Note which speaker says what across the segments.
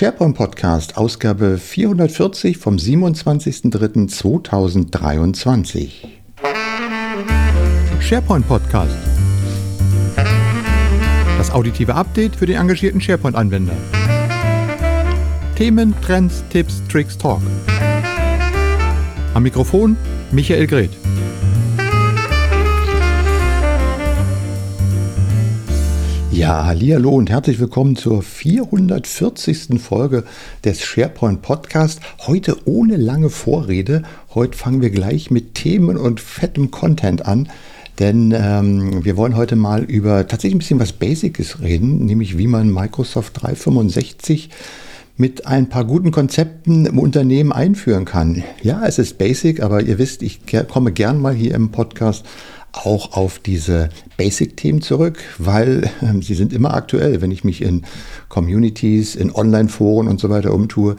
Speaker 1: SharePoint Podcast, Ausgabe 440 vom 27.03.2023.
Speaker 2: SharePoint Podcast. Das auditive Update für den engagierten SharePoint-Anwender. Themen, Trends, Tipps, Tricks, Talk. Am Mikrofon Michael Greth.
Speaker 1: Ja, hallo und herzlich willkommen zur 440. Folge des SharePoint Podcast. Heute ohne lange Vorrede. Heute fangen wir gleich mit Themen und fettem Content an. Denn ähm, wir wollen heute mal über tatsächlich ein bisschen was Basics reden, nämlich wie man Microsoft 365 mit ein paar guten Konzepten im Unternehmen einführen kann. Ja, es ist basic, aber ihr wisst, ich komme gern mal hier im Podcast auch auf diese Basic-Themen zurück, weil äh, sie sind immer aktuell, wenn ich mich in Communities, in Online-Foren und so weiter umtue.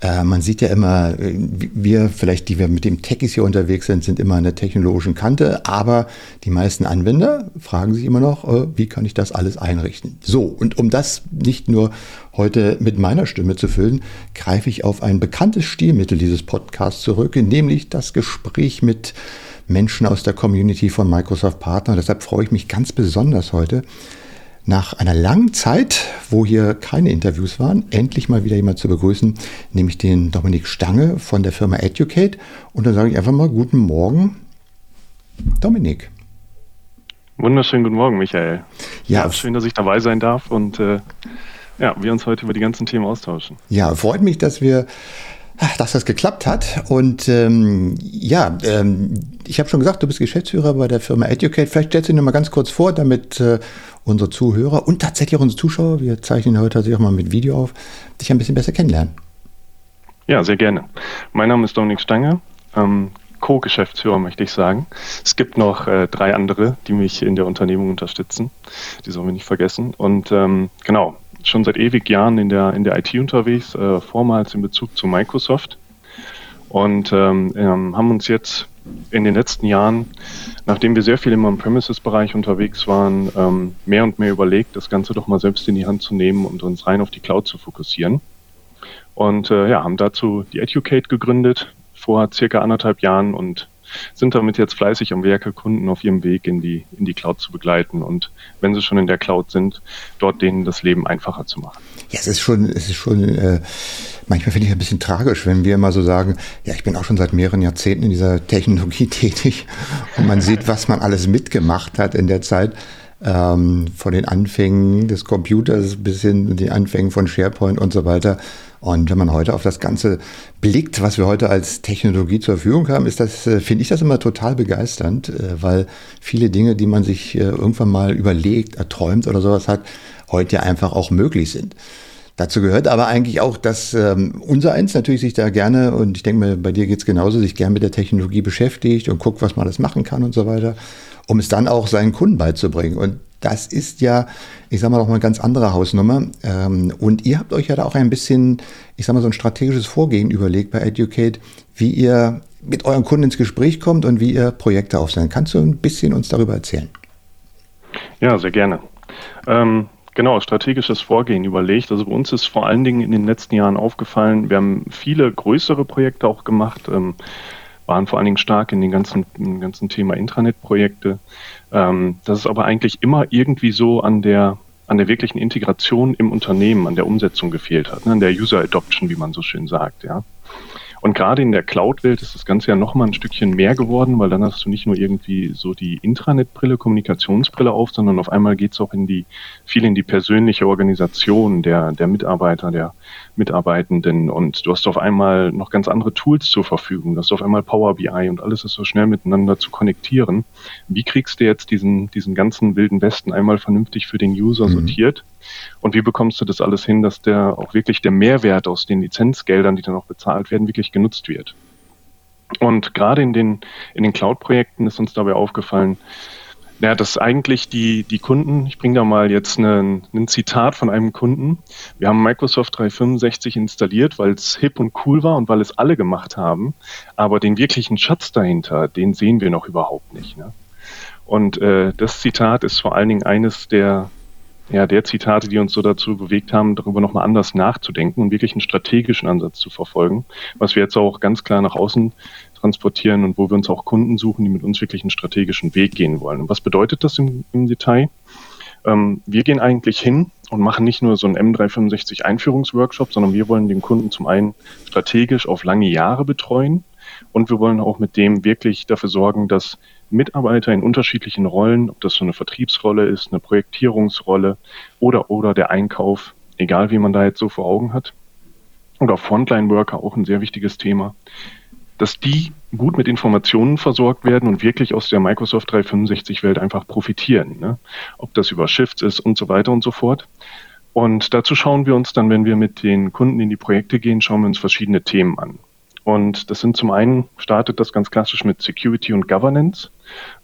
Speaker 1: Äh, man sieht ja immer, äh, wir vielleicht, die wir mit dem Techies hier unterwegs sind, sind immer an der technologischen Kante, aber die meisten Anwender fragen sich immer noch, äh, wie kann ich das alles einrichten? So, und um das nicht nur heute mit meiner Stimme zu füllen, greife ich auf ein bekanntes Stilmittel dieses Podcasts zurück, nämlich das Gespräch mit Menschen aus der Community von Microsoft Partner. Deshalb freue ich mich ganz besonders heute, nach einer langen Zeit, wo hier keine Interviews waren, endlich mal wieder jemand zu begrüßen, nämlich den Dominik Stange von der Firma Educate. Und dann sage ich einfach mal guten Morgen, Dominik.
Speaker 3: Wunderschönen guten Morgen, Michael. Ja, ja schön, dass ich dabei sein darf und äh, ja, wir uns heute über die ganzen Themen austauschen.
Speaker 1: Ja, freut mich, dass wir dass das geklappt hat. Und ähm, ja, ähm, ich habe schon gesagt, du bist Geschäftsführer bei der Firma Educate. Vielleicht stellst du noch mal ganz kurz vor, damit äh, unsere Zuhörer und tatsächlich auch unsere Zuschauer, wir zeichnen heute tatsächlich auch mal mit Video auf, dich ein bisschen besser kennenlernen.
Speaker 3: Ja, sehr gerne. Mein Name ist Dominik Stange. Ähm, Co-Geschäftsführer, möchte ich sagen. Es gibt noch äh, drei andere, die mich in der Unternehmung unterstützen. Die sollen wir nicht vergessen. Und ähm, genau, schon seit ewig Jahren in der, in der IT unterwegs, äh, vormals in Bezug zu Microsoft. Und ähm, ähm, haben uns jetzt in den letzten Jahren, nachdem wir sehr viel im On-Premises-Bereich unterwegs waren, ähm, mehr und mehr überlegt, das Ganze doch mal selbst in die Hand zu nehmen und uns rein auf die Cloud zu fokussieren. Und äh, ja, haben dazu die Educate gegründet vor circa anderthalb Jahren und sind damit jetzt fleißig am Werke, Kunden auf ihrem Weg in die, in die Cloud zu begleiten und wenn sie schon in der Cloud sind, dort denen das Leben einfacher zu machen.
Speaker 1: Ja, es ist schon, es ist schon, äh, manchmal finde ich ein bisschen tragisch, wenn wir immer so sagen, ja, ich bin auch schon seit mehreren Jahrzehnten in dieser Technologie tätig und man sieht, was man alles mitgemacht hat in der Zeit. Ähm, von den Anfängen des Computers bis hin zu den Anfängen von SharePoint und so weiter. Und wenn man heute auf das Ganze blickt, was wir heute als Technologie zur Verfügung haben, ist das, äh, finde ich das immer total begeisternd, äh, weil viele Dinge, die man sich äh, irgendwann mal überlegt, erträumt oder sowas hat, heute ja einfach auch möglich sind. Dazu gehört aber eigentlich auch, dass ähm, unser Eins natürlich sich da gerne, und ich denke mal, bei dir geht's genauso, sich gern mit der Technologie beschäftigt und guckt, was man alles machen kann und so weiter, um es dann auch seinen Kunden beizubringen. Und das ist ja, ich sag mal, noch mal eine ganz andere Hausnummer. Ähm, und ihr habt euch ja da auch ein bisschen, ich sag mal, so ein strategisches Vorgehen überlegt bei Educate, wie ihr mit euren Kunden ins Gespräch kommt und wie ihr Projekte aufsetzt. Kannst du ein bisschen uns darüber erzählen?
Speaker 3: Ja, sehr gerne. Ähm, genau, strategisches Vorgehen überlegt. Also bei uns ist vor allen Dingen in den letzten Jahren aufgefallen, wir haben viele größere Projekte auch gemacht. Ähm, waren vor allen Dingen stark in den ganzen, im ganzen Thema Intranet-Projekte. Ähm, das ist aber eigentlich immer irgendwie so an der, an der wirklichen Integration im Unternehmen, an der Umsetzung gefehlt hat, ne? an der User Adoption, wie man so schön sagt, ja. Und gerade in der Cloud-Welt ist das Ganze ja nochmal ein Stückchen mehr geworden, weil dann hast du nicht nur irgendwie so die Intranet-Brille, Kommunikationsbrille auf, sondern auf einmal geht es auch in die, viel in die persönliche Organisation der, der Mitarbeiter, der Mitarbeitenden und du hast auf einmal noch ganz andere Tools zur Verfügung. Du hast auf einmal Power BI und alles ist so schnell miteinander zu konnektieren. Wie kriegst du jetzt diesen, diesen ganzen wilden Westen einmal vernünftig für den User mhm. sortiert? Und wie bekommst du das alles hin, dass der auch wirklich der Mehrwert aus den Lizenzgeldern, die dann auch bezahlt werden, wirklich genutzt wird? Und gerade in den, in den Cloud-Projekten ist uns dabei aufgefallen, ja, dass eigentlich die, die Kunden, ich bringe da mal jetzt ein Zitat von einem Kunden. Wir haben Microsoft 365 installiert, weil es hip und cool war und weil es alle gemacht haben. Aber den wirklichen Schatz dahinter, den sehen wir noch überhaupt nicht. Ne? Und äh, das Zitat ist vor allen Dingen eines der, ja, der Zitate, die uns so dazu bewegt haben, darüber nochmal anders nachzudenken und wirklich einen strategischen Ansatz zu verfolgen, was wir jetzt auch ganz klar nach außen transportieren und wo wir uns auch Kunden suchen, die mit uns wirklich einen strategischen Weg gehen wollen. Und was bedeutet das im, im Detail? Ähm, wir gehen eigentlich hin und machen nicht nur so einen M365 Einführungsworkshop, sondern wir wollen den Kunden zum einen strategisch auf lange Jahre betreuen und wir wollen auch mit dem wirklich dafür sorgen, dass Mitarbeiter in unterschiedlichen Rollen, ob das so eine Vertriebsrolle ist, eine Projektierungsrolle oder, oder der Einkauf, egal wie man da jetzt so vor Augen hat, oder Frontline-Worker auch ein sehr wichtiges Thema, dass die gut mit Informationen versorgt werden und wirklich aus der Microsoft 365-Welt einfach profitieren. Ne? Ob das über Shifts ist und so weiter und so fort. Und dazu schauen wir uns dann, wenn wir mit den Kunden in die Projekte gehen, schauen wir uns verschiedene Themen an. Und das sind zum einen, startet das ganz klassisch mit Security und Governance,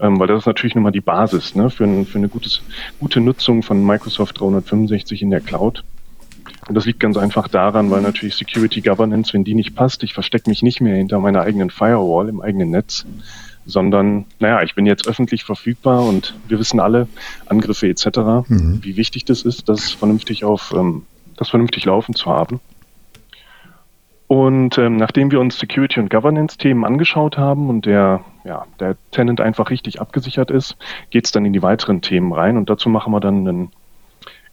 Speaker 3: ähm, weil das ist natürlich nochmal die Basis ne, für, ein, für eine gutes, gute Nutzung von Microsoft 365 in der Cloud. Und das liegt ganz einfach daran, weil natürlich Security Governance, wenn die nicht passt, ich verstecke mich nicht mehr hinter meiner eigenen Firewall im eigenen Netz, sondern, naja, ich bin jetzt öffentlich verfügbar und wir wissen alle, Angriffe etc., mhm. wie wichtig das ist, das vernünftig auf, ähm, das vernünftig laufen zu haben. Und ähm, nachdem wir uns Security- und Governance-Themen angeschaut haben und der, ja, der Tenant einfach richtig abgesichert ist, geht es dann in die weiteren Themen rein. Und dazu machen wir dann einen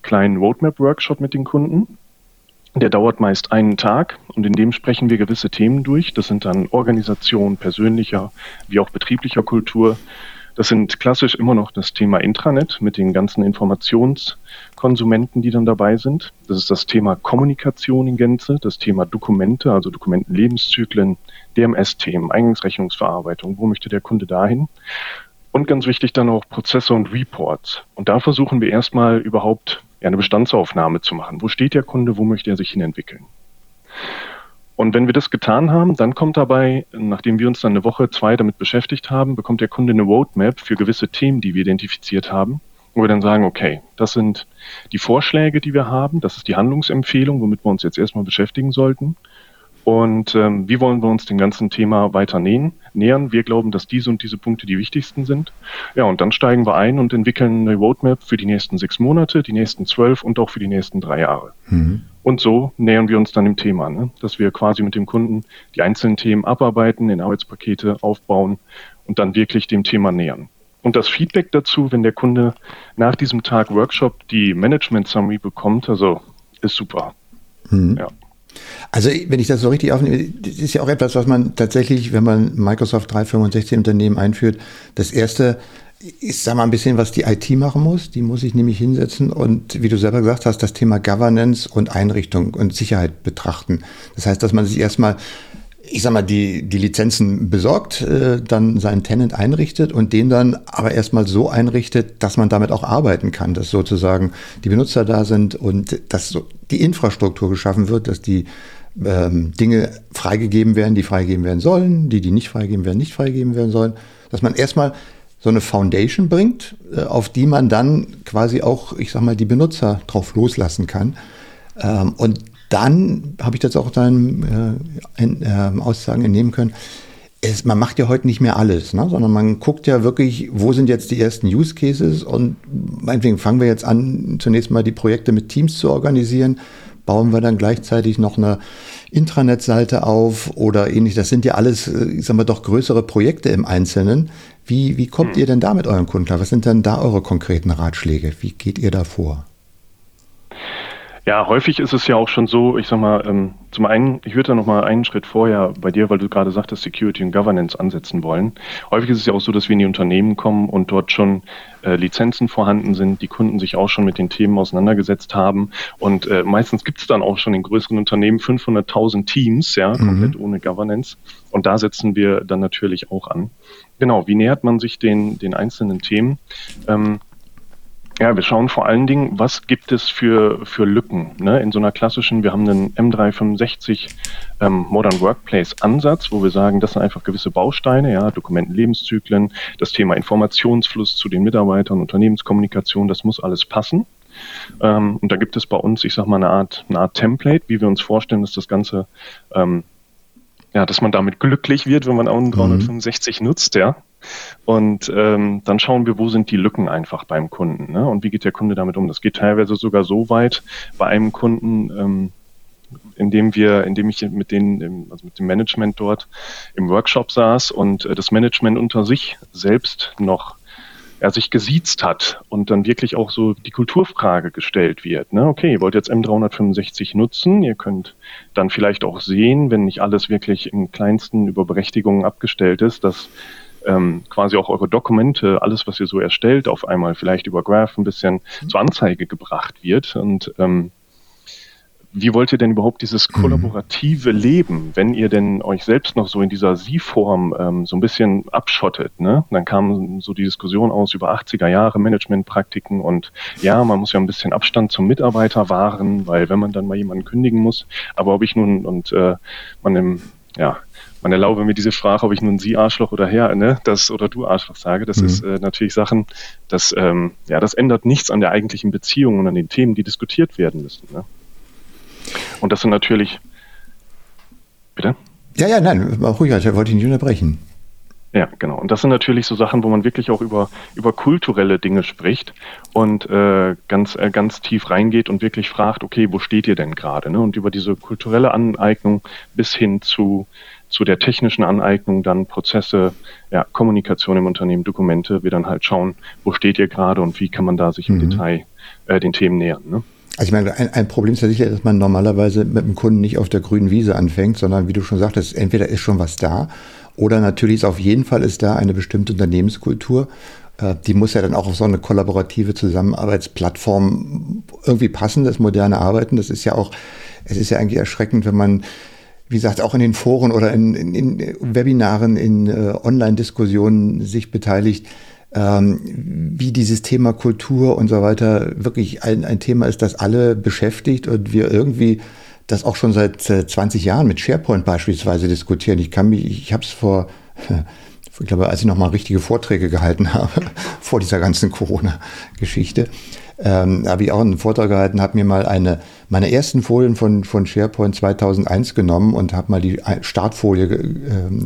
Speaker 3: kleinen Roadmap-Workshop mit den Kunden. Der dauert meist einen Tag und in dem sprechen wir gewisse Themen durch. Das sind dann Organisation, persönlicher wie auch betrieblicher Kultur, das sind klassisch immer noch das Thema Intranet mit den ganzen Informationskonsumenten, die dann dabei sind. Das ist das Thema Kommunikation in Gänze, das Thema Dokumente, also Dokumentenlebenszyklen, DMS-Themen, Eingangsrechnungsverarbeitung, wo möchte der Kunde dahin? Und ganz wichtig dann auch Prozesse und Reports. Und da versuchen wir erstmal überhaupt eine Bestandsaufnahme zu machen. Wo steht der Kunde, wo möchte er sich hin entwickeln? Und wenn wir das getan haben, dann kommt dabei, nachdem wir uns dann eine Woche, zwei damit beschäftigt haben, bekommt der Kunde eine Roadmap für gewisse Themen, die wir identifiziert haben, wo wir dann sagen, okay, das sind die Vorschläge, die wir haben, das ist die Handlungsempfehlung, womit wir uns jetzt erstmal beschäftigen sollten. Und ähm, wie wollen wir uns dem ganzen Thema weiter nähen, nähern? Wir glauben, dass diese und diese Punkte die wichtigsten sind. Ja, und dann steigen wir ein und entwickeln eine Roadmap für die nächsten sechs Monate, die nächsten zwölf und auch für die nächsten drei Jahre. Mhm. Und so nähern wir uns dann dem Thema, ne? dass wir quasi mit dem Kunden die einzelnen Themen abarbeiten, in Arbeitspakete aufbauen und dann wirklich dem Thema nähern. Und das Feedback dazu, wenn der Kunde nach diesem Tag Workshop die Management Summary bekommt, also ist super.
Speaker 1: Mhm. Ja. Also wenn ich das so richtig aufnehme, das ist ja auch etwas, was man tatsächlich, wenn man Microsoft 365 Unternehmen einführt, das erste ist, sag mal, ein bisschen, was die IT machen muss. Die muss sich nämlich hinsetzen und, wie du selber gesagt hast, das Thema Governance und Einrichtung und Sicherheit betrachten. Das heißt, dass man sich erstmal, ich sag mal, die, die Lizenzen besorgt, äh, dann seinen Tenant einrichtet und den dann aber erstmal so einrichtet, dass man damit auch arbeiten kann, dass sozusagen die Benutzer da sind und dass so die Infrastruktur geschaffen wird, dass die ähm, Dinge freigegeben werden, die freigegeben werden sollen, die, die nicht freigegeben werden, nicht freigegeben werden sollen. Dass man erstmal so eine Foundation bringt, äh, auf die man dann quasi auch, ich sag mal, die Benutzer drauf loslassen kann. Ähm, und dann habe ich das auch deinen äh, ähm, Aussagen entnehmen können. Es, man macht ja heute nicht mehr alles, ne? sondern man guckt ja wirklich, wo sind jetzt die ersten Use Cases und meinetwegen fangen wir jetzt an, zunächst mal die Projekte mit Teams zu organisieren bauen wir dann gleichzeitig noch eine Intranet-Seite auf oder ähnlich. Das sind ja alles, äh, ich sag mal, doch größere Projekte im Einzelnen. Wie, wie kommt ihr denn da mit euren Kunden klar? Was sind denn da eure konkreten Ratschläge? Wie geht ihr da vor?
Speaker 3: Ja, häufig ist es ja auch schon so, ich sag mal, ähm, zum einen, ich würde da nochmal einen Schritt vorher bei dir, weil du gerade sagtest, Security und Governance ansetzen wollen. Häufig ist es ja auch so, dass wir in die Unternehmen kommen und dort schon äh, Lizenzen vorhanden sind, die Kunden sich auch schon mit den Themen auseinandergesetzt haben. Und äh, meistens gibt es dann auch schon in größeren Unternehmen 500.000 Teams, ja, mhm. komplett ohne Governance. Und da setzen wir dann natürlich auch an. Genau, wie nähert man sich den, den einzelnen Themen? Ähm, ja, wir schauen vor allen Dingen, was gibt es für, für Lücken. Ne? In so einer klassischen, wir haben einen M365 ähm, Modern Workplace Ansatz, wo wir sagen, das sind einfach gewisse Bausteine, ja, Dokumentenlebenszyklen, das Thema Informationsfluss zu den Mitarbeitern, Unternehmenskommunikation, das muss alles passen. Ähm, und da gibt es bei uns, ich sag mal, eine Art, eine Art Template, wie wir uns vorstellen, dass das Ganze, ähm, ja, dass man damit glücklich wird, wenn man auch 365 mhm. nutzt, ja. Und ähm, dann schauen wir, wo sind die Lücken einfach beim Kunden ne? und wie geht der Kunde damit um. Das geht teilweise sogar so weit bei einem Kunden, ähm, indem wir, indem ich mit denen, also mit dem Management dort im Workshop saß und äh, das Management unter sich selbst noch er sich gesiezt hat und dann wirklich auch so die Kulturfrage gestellt wird. Ne? Okay, ihr wollt jetzt M365 nutzen, ihr könnt dann vielleicht auch sehen, wenn nicht alles wirklich im kleinsten über Berechtigungen abgestellt ist, dass ähm, quasi auch eure Dokumente, alles, was ihr so erstellt, auf einmal vielleicht über Graph ein bisschen mhm. zur Anzeige gebracht wird und ähm, wie wollt ihr denn überhaupt dieses mhm. kollaborative Leben, wenn ihr denn euch selbst noch so in dieser Sie-Form ähm, so ein bisschen abschottet? Ne? Dann kam so die Diskussion aus über 80er Jahre Managementpraktiken und ja, man muss ja ein bisschen Abstand zum Mitarbeiter wahren, weil wenn man dann mal jemanden kündigen muss, aber ob ich nun und äh, man im, ja, man erlaube mir diese Frage, ob ich nun Sie Arschloch oder Herr, ne, das oder du Arschloch sage, das mhm. ist äh, natürlich Sachen, das, ähm, ja, das ändert nichts an der eigentlichen Beziehung und an den Themen, die diskutiert werden müssen. Ne? Und das sind natürlich.
Speaker 1: Bitte? Ja, ja, nein, ruhig, ich wollte ich nicht unterbrechen.
Speaker 3: Ja, genau. Und das sind natürlich so Sachen, wo man wirklich auch über, über kulturelle Dinge spricht und äh, ganz, äh, ganz tief reingeht und wirklich fragt, okay, wo steht ihr denn gerade? Ne? Und über diese kulturelle Aneignung bis hin zu, zu der technischen Aneignung, dann Prozesse, ja, Kommunikation im Unternehmen, Dokumente, wir dann halt schauen, wo steht ihr gerade und wie kann man da sich im mhm. Detail äh, den Themen nähern. Ne?
Speaker 1: Also ich meine, ein, ein Problem ist ja sicher, dass man normalerweise mit dem Kunden nicht auf der grünen Wiese anfängt, sondern wie du schon sagtest, entweder ist schon was da oder natürlich ist auf jeden Fall ist da eine bestimmte Unternehmenskultur. Äh, die muss ja dann auch auf so eine kollaborative Zusammenarbeitsplattform irgendwie passen, das moderne Arbeiten. Das ist ja auch, es ist ja eigentlich erschreckend, wenn man wie gesagt, auch in den Foren oder in, in, in Webinaren, in äh, Online-Diskussionen sich beteiligt, ähm, wie dieses Thema Kultur und so weiter wirklich ein, ein Thema ist, das alle beschäftigt und wir irgendwie das auch schon seit 20 äh, Jahren mit SharePoint beispielsweise diskutieren. Ich kann mich, ich habe es vor, ich glaube, als ich noch mal richtige Vorträge gehalten habe vor dieser ganzen Corona-Geschichte, ähm, habe ich auch einen Vortrag gehalten, habe mir mal eine meine ersten Folien von, von SharePoint 2001 genommen und habe mal die Startfolie äh,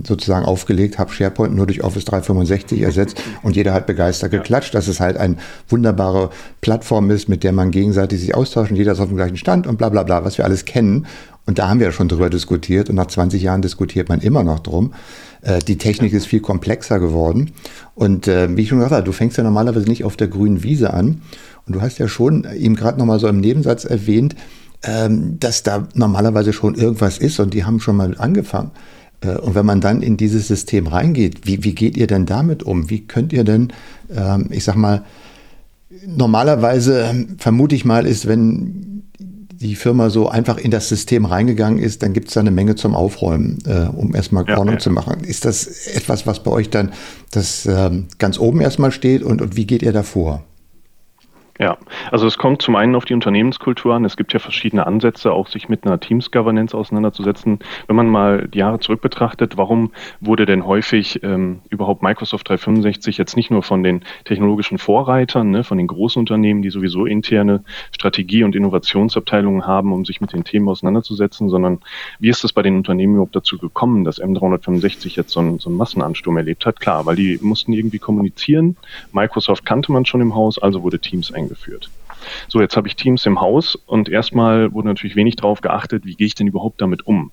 Speaker 1: sozusagen aufgelegt, habe SharePoint nur durch Office 365 ersetzt und jeder hat begeistert geklatscht, dass es halt eine wunderbare Plattform ist, mit der man gegenseitig sich austauscht und jeder ist auf dem gleichen Stand und bla bla bla, was wir alles kennen. Und da haben wir ja schon drüber diskutiert und nach 20 Jahren diskutiert man immer noch drum. Äh, die Technik ist viel komplexer geworden. Und äh, wie ich schon gesagt habe, du fängst ja normalerweise nicht auf der grünen Wiese an. Und du hast ja schon eben gerade nochmal so im Nebensatz erwähnt, ähm, dass da normalerweise schon irgendwas ist und die haben schon mal angefangen. Äh, und wenn man dann in dieses System reingeht, wie, wie geht ihr denn damit um? Wie könnt ihr denn, ähm, ich sag mal, normalerweise ähm, vermute ich mal, ist, wenn die Firma so einfach in das System reingegangen ist, dann gibt es da eine Menge zum Aufräumen, äh, um erstmal ja, Ordnung ja. zu machen. Ist das etwas, was bei euch dann das ähm, ganz oben erstmal steht und, und wie geht ihr davor?
Speaker 3: Ja, also es kommt zum einen auf die Unternehmenskultur an. Es gibt ja verschiedene Ansätze, auch sich mit einer Teams-Governance auseinanderzusetzen. Wenn man mal die Jahre zurück betrachtet, warum wurde denn häufig ähm, überhaupt Microsoft 365 jetzt nicht nur von den technologischen Vorreitern, ne, von den großen Unternehmen, die sowieso interne Strategie- und Innovationsabteilungen haben, um sich mit den Themen auseinanderzusetzen, sondern wie ist es bei den Unternehmen überhaupt dazu gekommen, dass M365 jetzt so einen, so einen Massenansturm erlebt hat? Klar, weil die mussten irgendwie kommunizieren. Microsoft kannte man schon im Haus, also wurde Teams eingeführt eingeführt. So, jetzt habe ich Teams im Haus und erstmal wurde natürlich wenig darauf geachtet, wie gehe ich denn überhaupt damit um.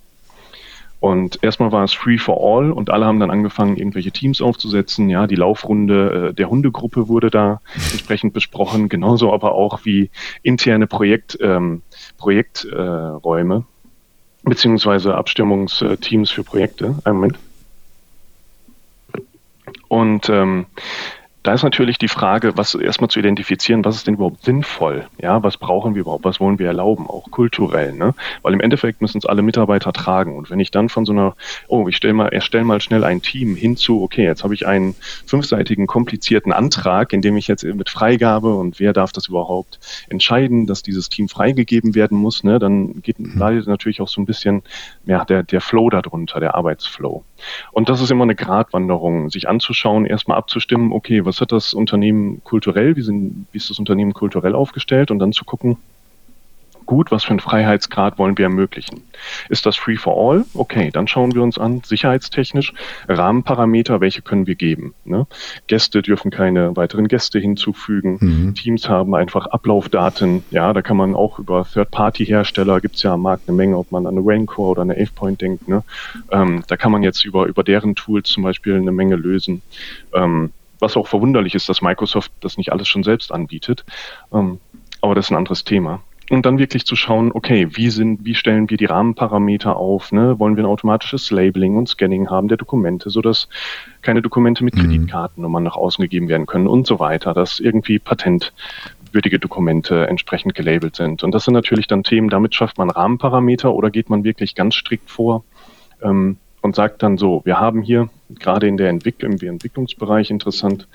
Speaker 3: Und erstmal war es free for all und alle haben dann angefangen, irgendwelche Teams aufzusetzen. Ja, die Laufrunde äh, der Hundegruppe wurde da entsprechend besprochen, genauso aber auch wie interne Projekt, ähm, Projekträume äh, beziehungsweise Abstimmungsteams für Projekte. Einen Moment. Und ähm, da ist natürlich die Frage, was erstmal zu identifizieren, was ist denn überhaupt sinnvoll? Ja, was brauchen wir überhaupt? Was wollen wir erlauben? Auch kulturell, ne? Weil im Endeffekt müssen es alle Mitarbeiter tragen. Und wenn ich dann von so einer, oh, ich stelle mal, erstelle mal schnell ein Team hinzu, okay, jetzt habe ich einen fünfseitigen, komplizierten Antrag, in dem ich jetzt mit Freigabe und wer darf das überhaupt entscheiden, dass dieses Team freigegeben werden muss, ne? Dann geht mhm. leidet natürlich auch so ein bisschen, ja, der, der Flow darunter, der Arbeitsflow. Und das ist immer eine Gratwanderung, sich anzuschauen, erstmal abzustimmen, okay, was hat das Unternehmen kulturell, wie, sind, wie ist das Unternehmen kulturell aufgestellt und dann zu gucken, gut, was für einen Freiheitsgrad wollen wir ermöglichen. Ist das Free for All? Okay, dann schauen wir uns an, sicherheitstechnisch, Rahmenparameter, welche können wir geben. Ne? Gäste dürfen keine weiteren Gäste hinzufügen, mhm. Teams haben einfach Ablaufdaten, ja, da kann man auch über Third-Party-Hersteller, gibt es ja am Markt eine Menge, ob man an eine Rancor oder eine AvePoint denkt, ne? Ähm, da kann man jetzt über, über deren Tools zum Beispiel eine Menge lösen. Ähm, was auch verwunderlich ist, dass Microsoft das nicht alles schon selbst anbietet. Ähm, aber das ist ein anderes Thema. Und dann wirklich zu schauen, okay, wie sind, wie stellen wir die Rahmenparameter auf? Ne? Wollen wir ein automatisches Labeling und Scanning haben der Dokumente, sodass keine Dokumente mit mhm. Kreditkartennummern nach außen gegeben werden können und so weiter, dass irgendwie patentwürdige Dokumente entsprechend gelabelt sind. Und das sind natürlich dann Themen, damit schafft man Rahmenparameter oder geht man wirklich ganz strikt vor ähm, und sagt dann so, wir haben hier gerade in der Entwicklung, im Entwicklungsbereich interessant,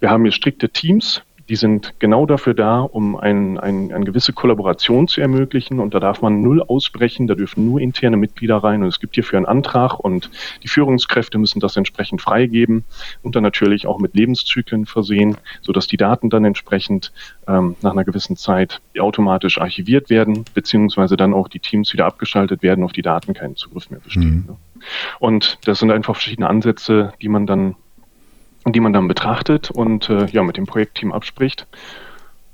Speaker 3: wir haben hier strikte Teams, die sind genau dafür da, um ein, ein, eine gewisse Kollaboration zu ermöglichen. Und da darf man null ausbrechen, da dürfen nur interne Mitglieder rein. Und es gibt hierfür einen Antrag und die Führungskräfte müssen das entsprechend freigeben und dann natürlich auch mit Lebenszyklen versehen, sodass die Daten dann entsprechend ähm, nach einer gewissen Zeit automatisch archiviert werden, beziehungsweise dann auch die Teams wieder abgeschaltet werden, auf die Daten keinen Zugriff mehr besteht. Mhm. Ne? Und das sind einfach verschiedene Ansätze, die man dann die man dann betrachtet und äh, ja, mit dem Projektteam abspricht.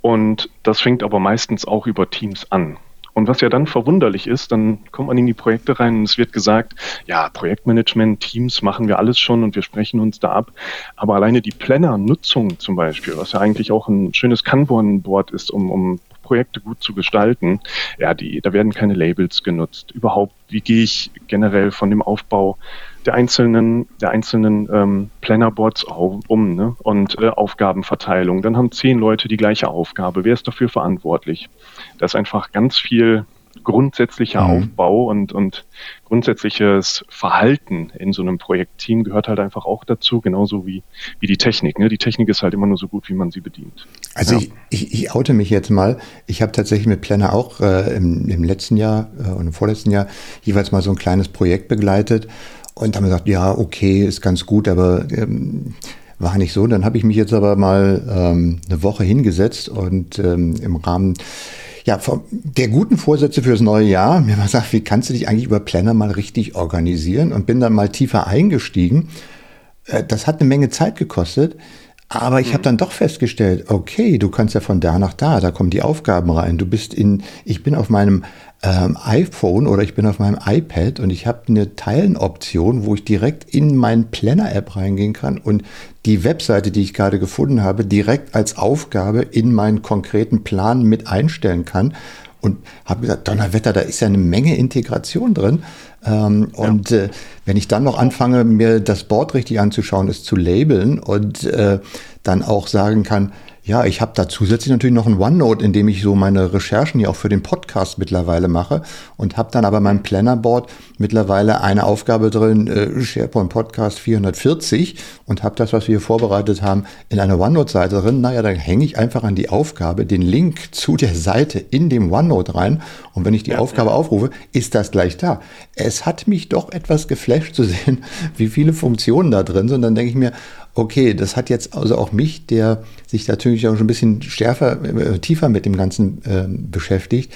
Speaker 3: Und das fängt aber meistens auch über Teams an. Und was ja dann verwunderlich ist, dann kommt man in die Projekte rein und es wird gesagt, ja, Projektmanagement, Teams machen wir alles schon und wir sprechen uns da ab. Aber alleine die Planner-Nutzung zum Beispiel, was ja eigentlich auch ein schönes Kanban-Board ist, um, um Projekte gut zu gestalten, ja, die, da werden keine Labels genutzt. Überhaupt, wie gehe ich generell von dem Aufbau der einzelnen, der einzelnen ähm, Plannerboards um ne? und äh, Aufgabenverteilung. Dann haben zehn Leute die gleiche Aufgabe. Wer ist dafür verantwortlich? Das ist einfach ganz viel grundsätzlicher mhm. Aufbau und, und grundsätzliches Verhalten in so einem Projektteam gehört halt einfach auch dazu, genauso wie, wie die Technik. Ne? Die Technik ist halt immer nur so gut, wie man sie bedient.
Speaker 1: Also ja. ich, ich, ich oute mich jetzt mal. Ich habe tatsächlich mit Planner auch äh, im, im letzten Jahr äh, und im vorletzten Jahr jeweils mal so ein kleines Projekt begleitet und haben gesagt, ja, okay, ist ganz gut, aber ähm, war nicht so. Dann habe ich mich jetzt aber mal ähm, eine Woche hingesetzt und ähm, im Rahmen ja, der guten Vorsätze fürs neue Jahr mir mal gesagt, wie kannst du dich eigentlich über Planner mal richtig organisieren und bin dann mal tiefer eingestiegen. Äh, das hat eine Menge Zeit gekostet. Aber ich habe mhm. dann doch festgestellt, okay, du kannst ja von da nach da, da kommen die Aufgaben rein. Du bist in, ich bin auf meinem ähm, iPhone oder ich bin auf meinem iPad und ich habe eine Teilenoption, wo ich direkt in meinen Planner-App reingehen kann und die Webseite, die ich gerade gefunden habe, direkt als Aufgabe in meinen konkreten Plan mit einstellen kann. Und habe gesagt, Donnerwetter, da ist ja eine Menge Integration drin. Ähm, ja. Und äh, wenn ich dann noch anfange, mir das Board richtig anzuschauen, es zu labeln und äh, dann auch sagen kann, ja, ich habe da zusätzlich natürlich noch ein OneNote, in dem ich so meine Recherchen hier auch für den Podcast mittlerweile mache und habe dann aber mein Plannerboard mittlerweile eine Aufgabe drin, äh, SharePoint Podcast 440 und habe das, was wir hier vorbereitet haben, in einer OneNote-Seite drin. Naja, dann hänge ich einfach an die Aufgabe den Link zu der Seite in dem OneNote rein und wenn ich die ja, Aufgabe ja. aufrufe, ist das gleich da. Es hat mich doch etwas geflasht zu sehen, wie viele Funktionen da drin sind. Und dann denke ich mir, okay, das hat jetzt also auch mich, der sich natürlich auch schon ein bisschen stärker, äh, tiefer mit dem Ganzen äh, beschäftigt,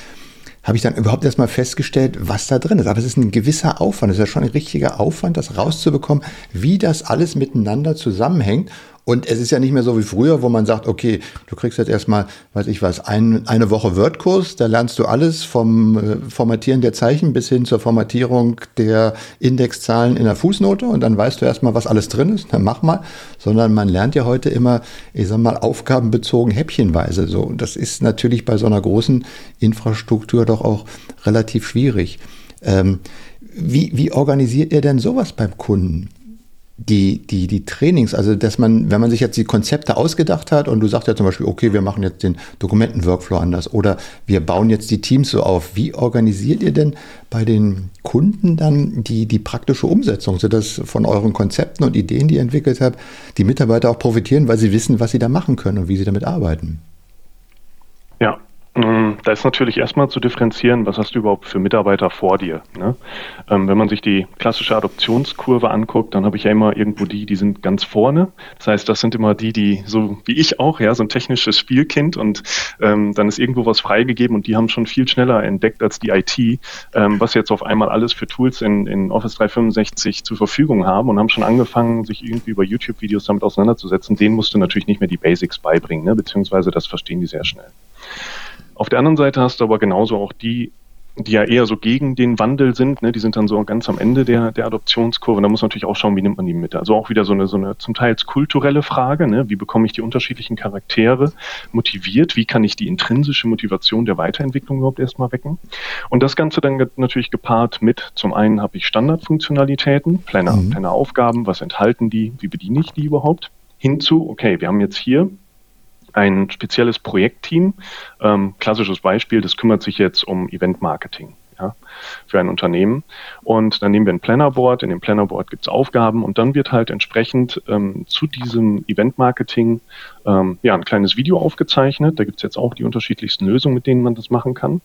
Speaker 1: habe ich dann überhaupt erstmal festgestellt, was da drin ist. Aber es ist ein gewisser Aufwand, es ist ja schon ein richtiger Aufwand, das rauszubekommen, wie das alles miteinander zusammenhängt. Und es ist ja nicht mehr so wie früher, wo man sagt, okay, du kriegst jetzt erstmal, weiß ich was, ein, eine Woche Wordkurs, da lernst du alles vom äh, Formatieren der Zeichen bis hin zur Formatierung der Indexzahlen in der Fußnote und dann weißt du erstmal, was alles drin ist, dann mach mal. Sondern man lernt ja heute immer, ich sag mal, aufgabenbezogen, häppchenweise so. Und das ist natürlich bei so einer großen Infrastruktur doch auch relativ schwierig. Ähm, wie, wie organisiert ihr denn sowas beim Kunden? Die, die, die Trainings, also dass man, wenn man sich jetzt die Konzepte ausgedacht hat und du sagst ja zum Beispiel, okay, wir machen jetzt den Dokumenten-Workflow anders oder wir bauen jetzt die Teams so auf, wie organisiert ihr denn bei den Kunden dann die, die praktische Umsetzung, sodass von euren Konzepten und Ideen, die ihr entwickelt habt, die Mitarbeiter auch profitieren, weil sie wissen, was sie da machen können und wie sie damit arbeiten?
Speaker 3: Mm, da ist natürlich erstmal zu differenzieren, was hast du überhaupt für Mitarbeiter vor dir. Ne? Ähm, wenn man sich die klassische Adoptionskurve anguckt, dann habe ich ja immer irgendwo die, die sind ganz vorne. Das heißt, das sind immer die, die so wie ich auch, ja, so ein technisches Spielkind und ähm, dann ist irgendwo was freigegeben und die haben schon viel schneller entdeckt als die IT, ähm, was jetzt auf einmal alles für Tools in, in Office 365 zur Verfügung haben und haben schon angefangen, sich irgendwie über YouTube-Videos damit auseinanderzusetzen. Denen musst du natürlich nicht mehr die Basics beibringen, ne? beziehungsweise das verstehen die sehr schnell. Auf der anderen Seite hast du aber genauso auch die, die ja eher so gegen den Wandel sind, ne? die sind dann so ganz am Ende der, der Adoptionskurve. Und da muss man natürlich auch schauen, wie nimmt man die mit. Also auch wieder so eine, so eine zum Teils kulturelle Frage, ne? wie bekomme ich die unterschiedlichen Charaktere motiviert, wie kann ich die intrinsische Motivation der Weiterentwicklung überhaupt erstmal wecken. Und das Ganze dann natürlich gepaart mit, zum einen habe ich Standardfunktionalitäten, Planner, mhm. Planner-Aufgaben, was enthalten die, wie bediene ich die überhaupt, hinzu, okay, wir haben jetzt hier ein spezielles Projektteam. Ähm, klassisches Beispiel, das kümmert sich jetzt um Event-Marketing ja, für ein Unternehmen. Und dann nehmen wir ein Plannerboard. In dem Plannerboard gibt es Aufgaben und dann wird halt entsprechend ähm, zu diesem Event-Marketing ähm, ja, ein kleines Video aufgezeichnet. Da gibt es jetzt auch die unterschiedlichsten Lösungen, mit denen man das machen kann.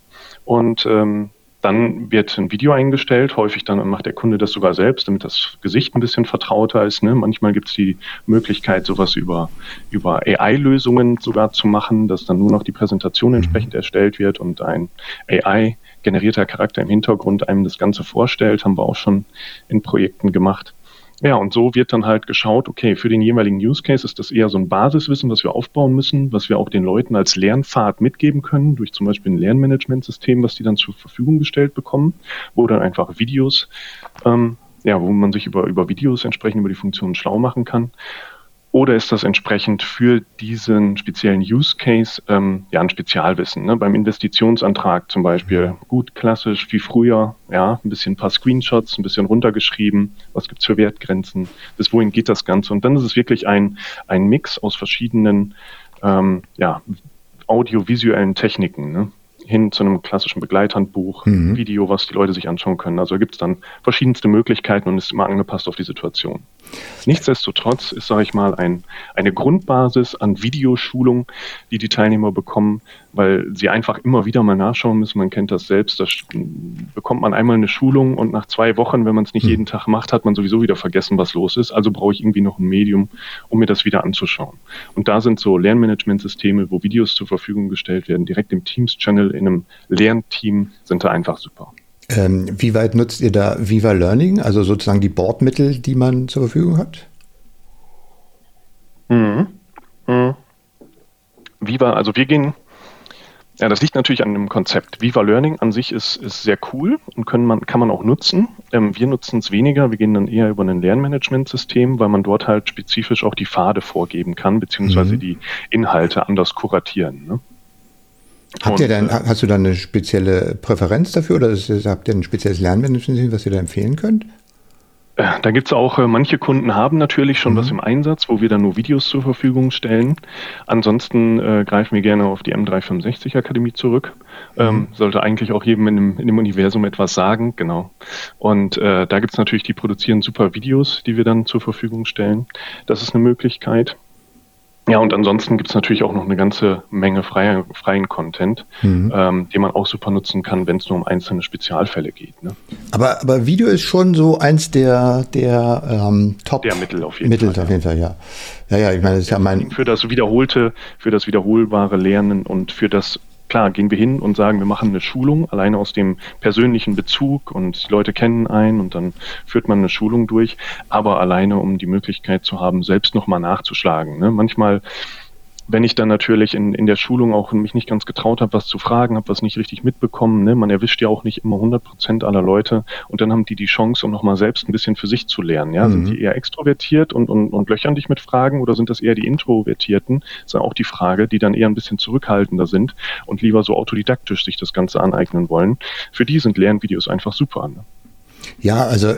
Speaker 3: Und ähm, dann wird ein Video eingestellt, häufig dann macht der Kunde das sogar selbst, damit das Gesicht ein bisschen vertrauter ist. Ne? Manchmal gibt es die Möglichkeit, sowas über, über AI-Lösungen sogar zu machen, dass dann nur noch die Präsentation mhm. entsprechend erstellt wird und ein AI-generierter Charakter im Hintergrund einem das Ganze vorstellt. Haben wir auch schon in Projekten gemacht. Ja, und so wird dann halt geschaut, okay, für den jeweiligen Use Case ist das eher so ein Basiswissen, was wir aufbauen müssen, was wir auch den Leuten als Lernpfad mitgeben können, durch zum Beispiel ein Lernmanagementsystem, was die dann zur Verfügung gestellt bekommen, wo dann einfach Videos, ähm, ja, wo man sich über, über Videos entsprechend über die Funktionen schlau machen kann. Oder ist das entsprechend für diesen speziellen Use Case ähm, ja ein Spezialwissen? Ne? Beim Investitionsantrag zum Beispiel gut klassisch wie früher, ja, ein bisschen ein paar Screenshots, ein bisschen runtergeschrieben, was gibt's für Wertgrenzen, bis wohin geht das Ganze? Und dann ist es wirklich ein, ein Mix aus verschiedenen ähm, ja, audiovisuellen Techniken. Ne? hin zu einem klassischen Begleithandbuch, mhm. Video, was die Leute sich anschauen können. Also gibt es dann verschiedenste Möglichkeiten und ist immer angepasst auf die Situation. Nichtsdestotrotz ist, sage ich mal, ein, eine Grundbasis an Videoschulung, die die Teilnehmer bekommen, weil sie einfach immer wieder mal nachschauen müssen. Man kennt das selbst, da bekommt man einmal eine Schulung und nach zwei Wochen, wenn man es nicht mhm. jeden Tag macht, hat man sowieso wieder vergessen, was los ist. Also brauche ich irgendwie noch ein Medium, um mir das wieder anzuschauen. Und da sind so Lernmanagementsysteme, wo Videos zur Verfügung gestellt werden, direkt im Teams-Channel in einem Lernteam, sind da einfach super.
Speaker 1: Ähm, wie weit nutzt ihr da Viva Learning, also sozusagen die Bordmittel, die man zur Verfügung hat?
Speaker 3: Mhm. Mhm. Viva, also wir gehen, ja, das liegt natürlich an dem Konzept. Viva Learning an sich ist, ist sehr cool und können man, kann man auch nutzen. Ähm, wir nutzen es weniger, wir gehen dann eher über ein Lernmanagementsystem, weil man dort halt spezifisch auch die Pfade vorgeben kann, beziehungsweise mhm. die Inhalte anders kuratieren. Ne?
Speaker 1: Habt ihr dann, hast du da eine spezielle Präferenz dafür oder ist, habt ihr ein spezielles Lernmanagement, was ihr da empfehlen könnt?
Speaker 3: Äh, da gibt es auch, äh, manche Kunden haben natürlich schon mhm. was im Einsatz, wo wir dann nur Videos zur Verfügung stellen. Ansonsten äh, greifen wir gerne auf die M365 Akademie zurück. Ähm, mhm. sollte eigentlich auch jedem in dem, in dem, Universum etwas sagen, genau. Und äh, da gibt es natürlich, die produzieren super Videos, die wir dann zur Verfügung stellen. Das ist eine Möglichkeit. Ja, und ansonsten gibt es natürlich auch noch eine ganze Menge freien, freien Content, mhm. ähm, den man auch super nutzen kann, wenn es nur um einzelne Spezialfälle geht. Ne?
Speaker 1: Aber, aber Video ist schon so eins der, der ähm, Top
Speaker 3: der Mittel auf jeden
Speaker 1: Mittel Fall. Auf jeden Fall, ja. Ja, ja, ich meine, das ist ja mein.
Speaker 3: Für das wiederholte, für das wiederholbare Lernen und für das klar, gehen wir hin und sagen, wir machen eine Schulung, alleine aus dem persönlichen Bezug und die Leute kennen einen und dann führt man eine Schulung durch, aber alleine, um die Möglichkeit zu haben, selbst nochmal nachzuschlagen. Ne? Manchmal wenn ich dann natürlich in, in der Schulung auch mich nicht ganz getraut habe, was zu fragen, habe was nicht richtig mitbekommen, ne? man erwischt ja auch nicht immer 100 Prozent aller Leute und dann haben die die Chance, um nochmal selbst ein bisschen für sich zu lernen. Ja? Mhm. Sind die eher extrovertiert und, und, und löchern dich mit Fragen oder sind das eher die Introvertierten? Das ist ja auch die Frage, die dann eher ein bisschen zurückhaltender sind und lieber so autodidaktisch sich das Ganze aneignen wollen. Für die sind Lernvideos einfach super. Ne?
Speaker 1: Ja, also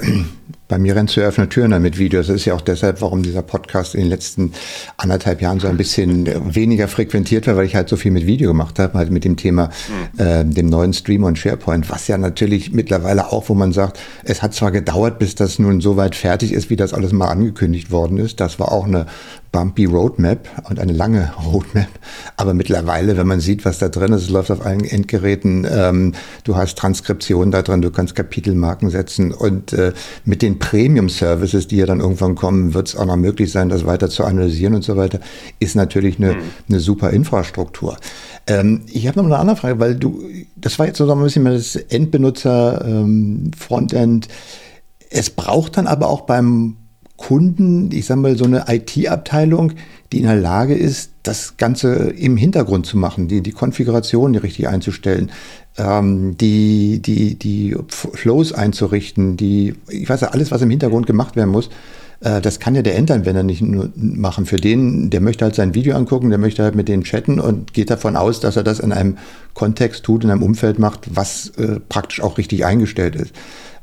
Speaker 1: bei mir rennt zu offene Türen mit Videos. Das ist ja auch deshalb, warum dieser Podcast in den letzten anderthalb Jahren so ein bisschen weniger frequentiert war, weil ich halt so viel mit Video gemacht habe, halt mit dem Thema äh, dem neuen Stream und SharePoint, was ja natürlich mittlerweile auch, wo man sagt, es hat zwar gedauert, bis das nun so weit fertig ist, wie das alles mal angekündigt worden ist. Das war auch eine bumpy Roadmap und eine lange Roadmap. Aber mittlerweile, wenn man sieht, was da drin ist, es läuft auf allen Endgeräten, ähm, du hast Transkription da drin, du kannst Kapitelmarken setzen und äh, mit den Premium-Services, die ja dann irgendwann kommen, wird es auch noch möglich sein, das weiter zu analysieren und so weiter, ist natürlich eine, mhm. eine super Infrastruktur. Ähm, ich habe noch eine andere Frage, weil du, das war jetzt so ein bisschen mehr das Endbenutzer-Frontend. Ähm, es braucht dann aber auch beim Kunden, ich sage mal, so eine IT-Abteilung, die in der Lage ist, das Ganze im Hintergrund zu machen, die, die Konfiguration richtig einzustellen, ähm, die, die, die Flows einzurichten, die, ich weiß ja, alles, was im Hintergrund gemacht werden muss, äh, das kann ja der Endanwender nicht nur machen. Für den, der möchte halt sein Video angucken, der möchte halt mit denen chatten und geht davon aus, dass er das in einem Kontext tut, in einem Umfeld macht, was äh, praktisch auch richtig eingestellt ist.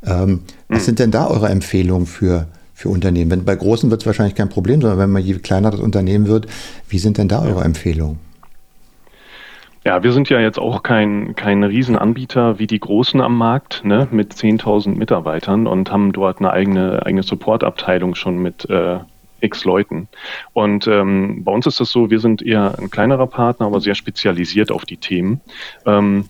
Speaker 1: Ähm, mhm. Was hm. sind denn da eure Empfehlungen für, für Unternehmen? Wenn, bei großen wird es wahrscheinlich kein Problem, sondern wenn man je kleiner das Unternehmen wird, wie sind denn da eure Empfehlungen?
Speaker 3: Ja, wir sind ja jetzt auch kein, kein Riesenanbieter wie die Großen am Markt, ne, mit 10.000 Mitarbeitern und haben dort eine eigene, eigene Supportabteilung schon mit äh, x Leuten. Und ähm, bei uns ist das so, wir sind eher ein kleinerer Partner, aber sehr spezialisiert auf die Themen. Ähm,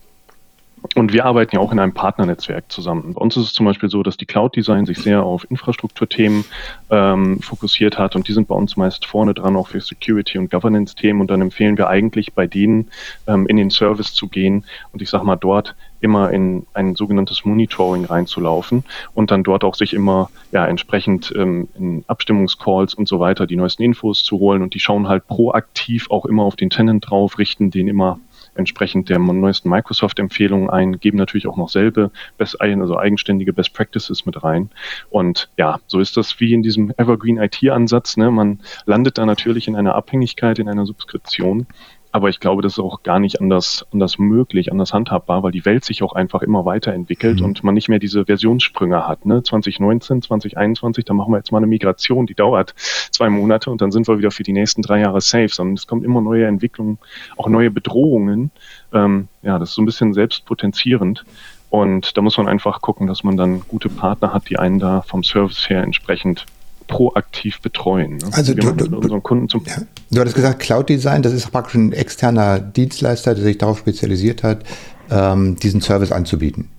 Speaker 3: und wir arbeiten ja auch in einem Partnernetzwerk zusammen. Bei uns ist es zum Beispiel so, dass die Cloud Design sich sehr auf Infrastrukturthemen ähm, fokussiert hat. Und die sind bei uns meist vorne dran auch für Security und Governance-Themen. Und dann empfehlen wir eigentlich bei denen ähm, in den Service zu gehen und ich sag mal dort immer in ein sogenanntes Monitoring reinzulaufen und dann dort auch sich immer ja entsprechend ähm, in Abstimmungscalls und so weiter die neuesten Infos zu holen. Und die schauen halt proaktiv auch immer auf den Tenant drauf, richten den immer entsprechend der neuesten Microsoft-Empfehlungen ein, geben natürlich auch noch selbe, best, also eigenständige Best Practices mit rein. Und ja, so ist das wie in diesem Evergreen IT-Ansatz. Ne? Man landet da natürlich in einer Abhängigkeit, in einer Subskription aber ich glaube, das ist auch gar nicht anders, anders möglich, anders handhabbar, weil die Welt sich auch einfach immer weiterentwickelt mhm. und man nicht mehr diese Versionssprünge hat. Ne? 2019, 2021, da machen wir jetzt mal eine Migration, die dauert zwei Monate und dann sind wir wieder für die nächsten drei Jahre safe, sondern es kommt immer neue Entwicklungen, auch neue Bedrohungen. Ähm, ja, das ist so ein bisschen selbstpotenzierend. Und da muss man einfach gucken, dass man dann gute Partner hat, die einen da vom Service her entsprechend proaktiv betreuen. Ne?
Speaker 1: Also du, du, unseren Kunden zum ja, du hattest gesagt, Cloud Design, das ist praktisch ein externer Dienstleister, der sich darauf spezialisiert hat, ähm, diesen Service anzubieten.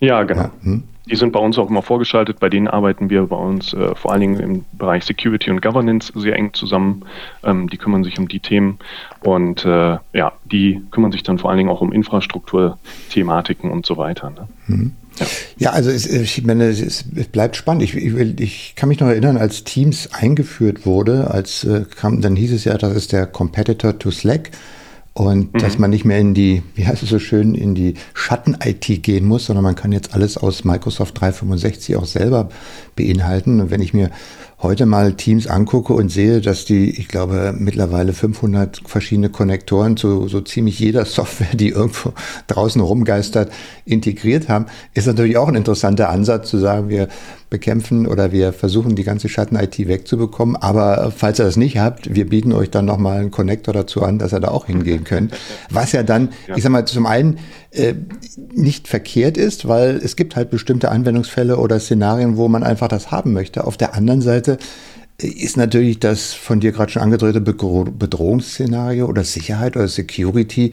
Speaker 3: Ja, genau. Ja, hm. Die sind bei uns auch immer vorgeschaltet. Bei denen arbeiten wir bei uns äh, vor allen Dingen im Bereich Security und Governance sehr eng zusammen. Ähm, die kümmern sich um die Themen und äh, ja, die kümmern sich dann vor allen Dingen auch um Infrastrukturthematiken und so weiter. Ne?
Speaker 1: Mhm. Ja. ja, also es, ich meine, es, es bleibt spannend. Ich, ich, ich, kann mich noch erinnern, als Teams eingeführt wurde, als äh, kam, dann hieß es ja, das ist der Competitor to Slack und mhm. dass man nicht mehr in die, wie heißt es so schön, in die Schatten-IT gehen muss, sondern man kann jetzt alles aus Microsoft 365 auch selber beinhalten. Und wenn ich mir heute mal Teams angucke und sehe, dass die, ich glaube, mittlerweile 500 verschiedene Konnektoren zu so ziemlich jeder Software, die irgendwo draußen rumgeistert, integriert haben, ist natürlich auch ein interessanter Ansatz zu sagen, wir bekämpfen oder wir versuchen die ganze Schatten-IT wegzubekommen. Aber falls ihr das nicht habt, wir bieten euch dann nochmal einen Connector dazu an, dass ihr da auch hingehen könnt. Was ja dann, ich sag mal, zum einen äh, nicht verkehrt ist, weil es gibt halt bestimmte Anwendungsfälle oder Szenarien, wo man einfach das haben möchte. Auf der anderen Seite äh, ist natürlich das von dir gerade schon angedrehte Bedrohungsszenario oder Sicherheit oder Security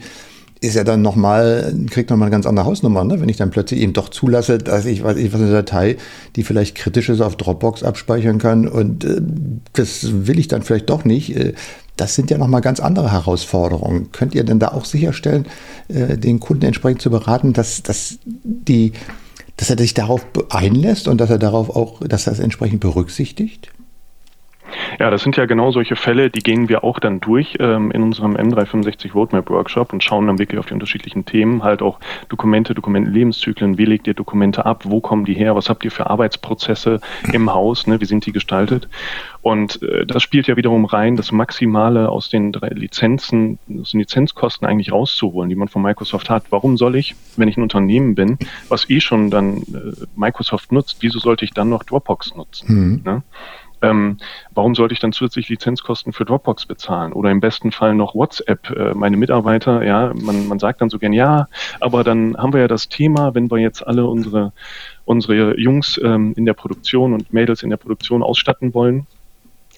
Speaker 1: ist ja dann nochmal, kriegt nochmal eine ganz andere Hausnummer, ne? wenn ich dann plötzlich eben doch zulasse, dass ich, weiß ich was, eine Datei, die vielleicht kritisch ist, auf Dropbox abspeichern kann und äh, das will ich dann vielleicht doch nicht. Äh, das sind ja nochmal ganz andere Herausforderungen. Könnt ihr denn da auch sicherstellen, äh, den Kunden entsprechend zu beraten, dass, dass die, dass er sich darauf einlässt und dass er darauf auch, dass er es entsprechend berücksichtigt?
Speaker 3: Ja, das sind ja genau solche Fälle, die gehen wir auch dann durch ähm, in unserem M365 Roadmap Workshop und schauen dann wirklich auf die unterschiedlichen Themen, halt auch Dokumente, Dokumentenlebenszyklen, wie legt ihr Dokumente ab, wo kommen die her, was habt ihr für Arbeitsprozesse im Haus, ne, wie sind die gestaltet? Und äh, das spielt ja wiederum rein, das Maximale aus den drei Lizenzen, aus den Lizenzkosten eigentlich rauszuholen, die man von Microsoft hat. Warum soll ich, wenn ich ein Unternehmen bin, was eh schon dann äh, Microsoft nutzt, wieso sollte ich dann noch Dropbox nutzen? Mhm. Ne? Ähm, warum sollte ich dann zusätzlich Lizenzkosten für Dropbox bezahlen? Oder im besten Fall noch WhatsApp. Äh, meine Mitarbeiter, ja, man, man sagt dann so gern, ja, aber dann haben wir ja das Thema, wenn wir jetzt alle unsere, unsere Jungs ähm, in der Produktion und Mädels in der Produktion ausstatten wollen,